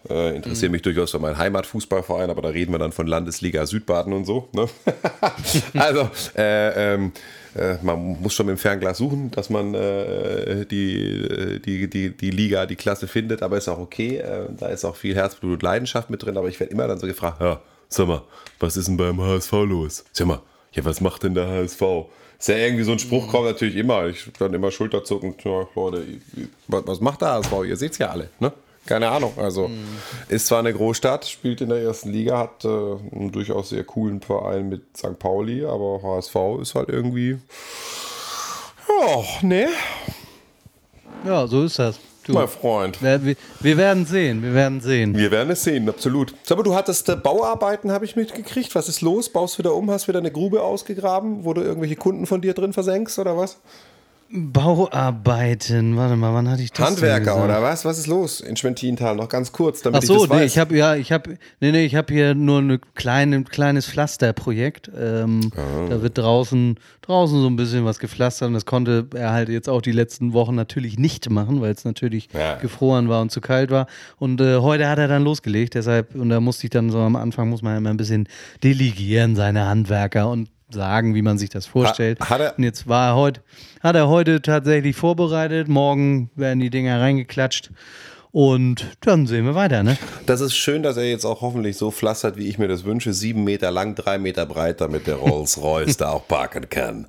Äh, interessiere mhm. mich durchaus für meinen Heimatfußballverein, aber da reden wir dann von Landesliga Südbaden und so. Ne? also, äh, ähm, äh, man muss schon mit dem Fernglas suchen, dass man äh, die, äh, die, die, die Liga, die Klasse findet, aber ist auch okay. Äh, da ist auch viel Herzblut und Leidenschaft mit drin, aber ich werde immer dann so gefragt, ja, sag mal, was ist denn beim HSV los? Sag mal, ja, was macht denn der HSV? Ist ja irgendwie so ein Spruch, kommt natürlich immer. Ich dann immer schulterzuckend, ja, Leute, was macht der HSV? Ihr seht es ja alle, ne? Keine Ahnung. Also mhm. ist zwar eine Großstadt, spielt in der ersten Liga, hat äh, einen durchaus sehr coolen Verein mit St. Pauli, aber HSV ist halt irgendwie. Ja, ne? Ja, so ist das. Du, mein Freund. Wir, wir, wir, werden sehen, wir werden sehen. Wir werden es sehen, absolut. Sag mal, du hattest äh, Bauarbeiten, habe ich mitgekriegt. Was ist los? Baust wieder um? Hast wieder eine Grube ausgegraben, wo du irgendwelche Kunden von dir drin versenkst oder was? Bauarbeiten, warte mal, wann hatte ich das? Handwerker oder was? Was ist los in Schwentintal? Noch ganz kurz, damit Ach so, ich das nee, weiß. ich habe ja, ich habe, nee, nee, ich habe hier nur ein kleine, kleines Pflasterprojekt. Ähm, oh. Da wird draußen, draußen so ein bisschen was gepflastert und das konnte er halt jetzt auch die letzten Wochen natürlich nicht machen, weil es natürlich ja. gefroren war und zu kalt war. Und äh, heute hat er dann losgelegt, deshalb und da musste ich dann so am Anfang muss man immer ein bisschen delegieren seine Handwerker und sagen, wie man sich das vorstellt. Hat, hat er, und jetzt war er heute, hat er heute tatsächlich vorbereitet. Morgen werden die Dinger reingeklatscht. Und dann sehen wir weiter, ne? Das ist schön, dass er jetzt auch hoffentlich so pflastert, wie ich mir das wünsche. Sieben Meter lang, drei Meter breit, damit der Rolls-Royce da auch parken kann.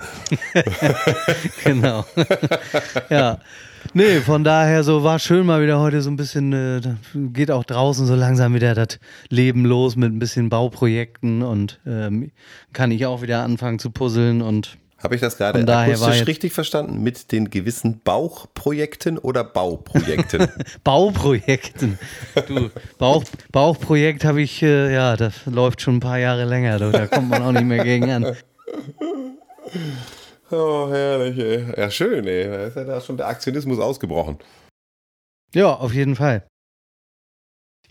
genau. ja. Nee, von daher so war schön mal wieder heute so ein bisschen, äh, geht auch draußen so langsam wieder das Leben los mit ein bisschen Bauprojekten und ähm, kann ich auch wieder anfangen zu puzzeln und habe ich das gerade akustisch richtig verstanden? Mit den gewissen Bauchprojekten oder Bauprojekten? Bauprojekten. Du, Bauch, Bauchprojekt habe ich, äh, ja, das läuft schon ein paar Jahre länger. Da kommt man auch nicht mehr gegen an. Oh, herrlich, ey. Ja, schön, ey. Da ist ja da schon der Aktionismus ausgebrochen. Ja, auf jeden Fall.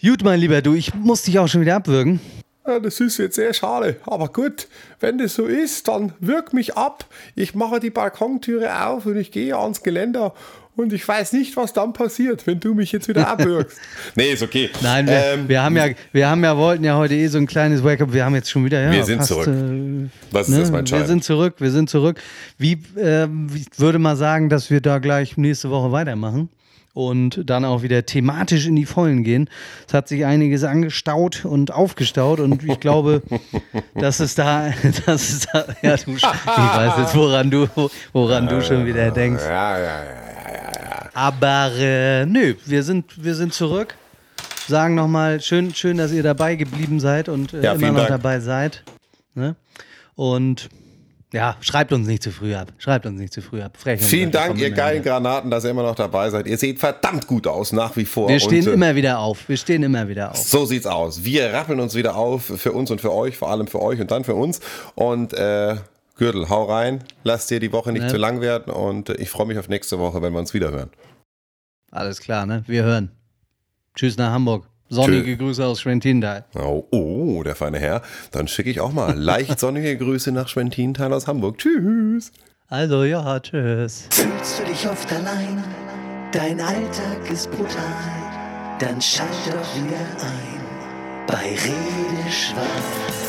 Gut, mein Lieber, du, ich muss dich auch schon wieder abwürgen. Ja, das ist jetzt sehr schade. Aber gut, wenn das so ist, dann wirk mich ab. Ich mache die Balkontüre auf und ich gehe ans Geländer und ich weiß nicht, was dann passiert, wenn du mich jetzt wieder abwürgst. nee, ist okay. Nein, wir, ähm, wir, haben ja, wir haben ja, wollten ja heute eh so ein kleines Wake-up. Wir haben jetzt schon wieder, ja. Wir sind fast, zurück. Äh, was ist ne? das, mein Schein? Wir sind zurück, wir sind zurück. Wie, äh, ich würde mal sagen, dass wir da gleich nächste Woche weitermachen und dann auch wieder thematisch in die Vollen gehen. Es hat sich einiges angestaut und aufgestaut und ich glaube, dass es da, dass es da, ja, du, ich weiß jetzt, woran du, woran du schon wieder denkst. Ja, ja, ja. Aber äh, nö, wir sind, wir sind zurück. Sagen nochmal, schön, schön, dass ihr dabei geblieben seid und äh, ja, immer noch Dank. dabei seid. Ne? Und ja, schreibt uns nicht zu früh ab. Schreibt uns nicht zu früh ab. Frech Vielen Dank, ihr geilen Granaten, dass ihr immer noch dabei seid. Ihr seht verdammt gut aus, nach wie vor. Wir stehen und, äh, immer wieder auf. Wir stehen immer wieder auf. So sieht's aus. Wir rappeln uns wieder auf für uns und für euch, vor allem für euch und dann für uns. Und äh, Gürtel, hau rein, lass dir die Woche nicht ne? zu lang werden und ich freue mich auf nächste Woche, wenn wir uns wieder hören. Alles klar, ne? Wir hören. Tschüss nach Hamburg. Sonnige Tschö. Grüße aus Schwentintal. Oh, oh, der feine Herr. Dann schicke ich auch mal leicht sonnige Grüße nach Schwentintal aus Hamburg. Tschüss. Also ja, tschüss. Fühlst du dich oft allein? Dein Alltag ist brutal. Dann schalt doch wieder ein bei Redeschwall.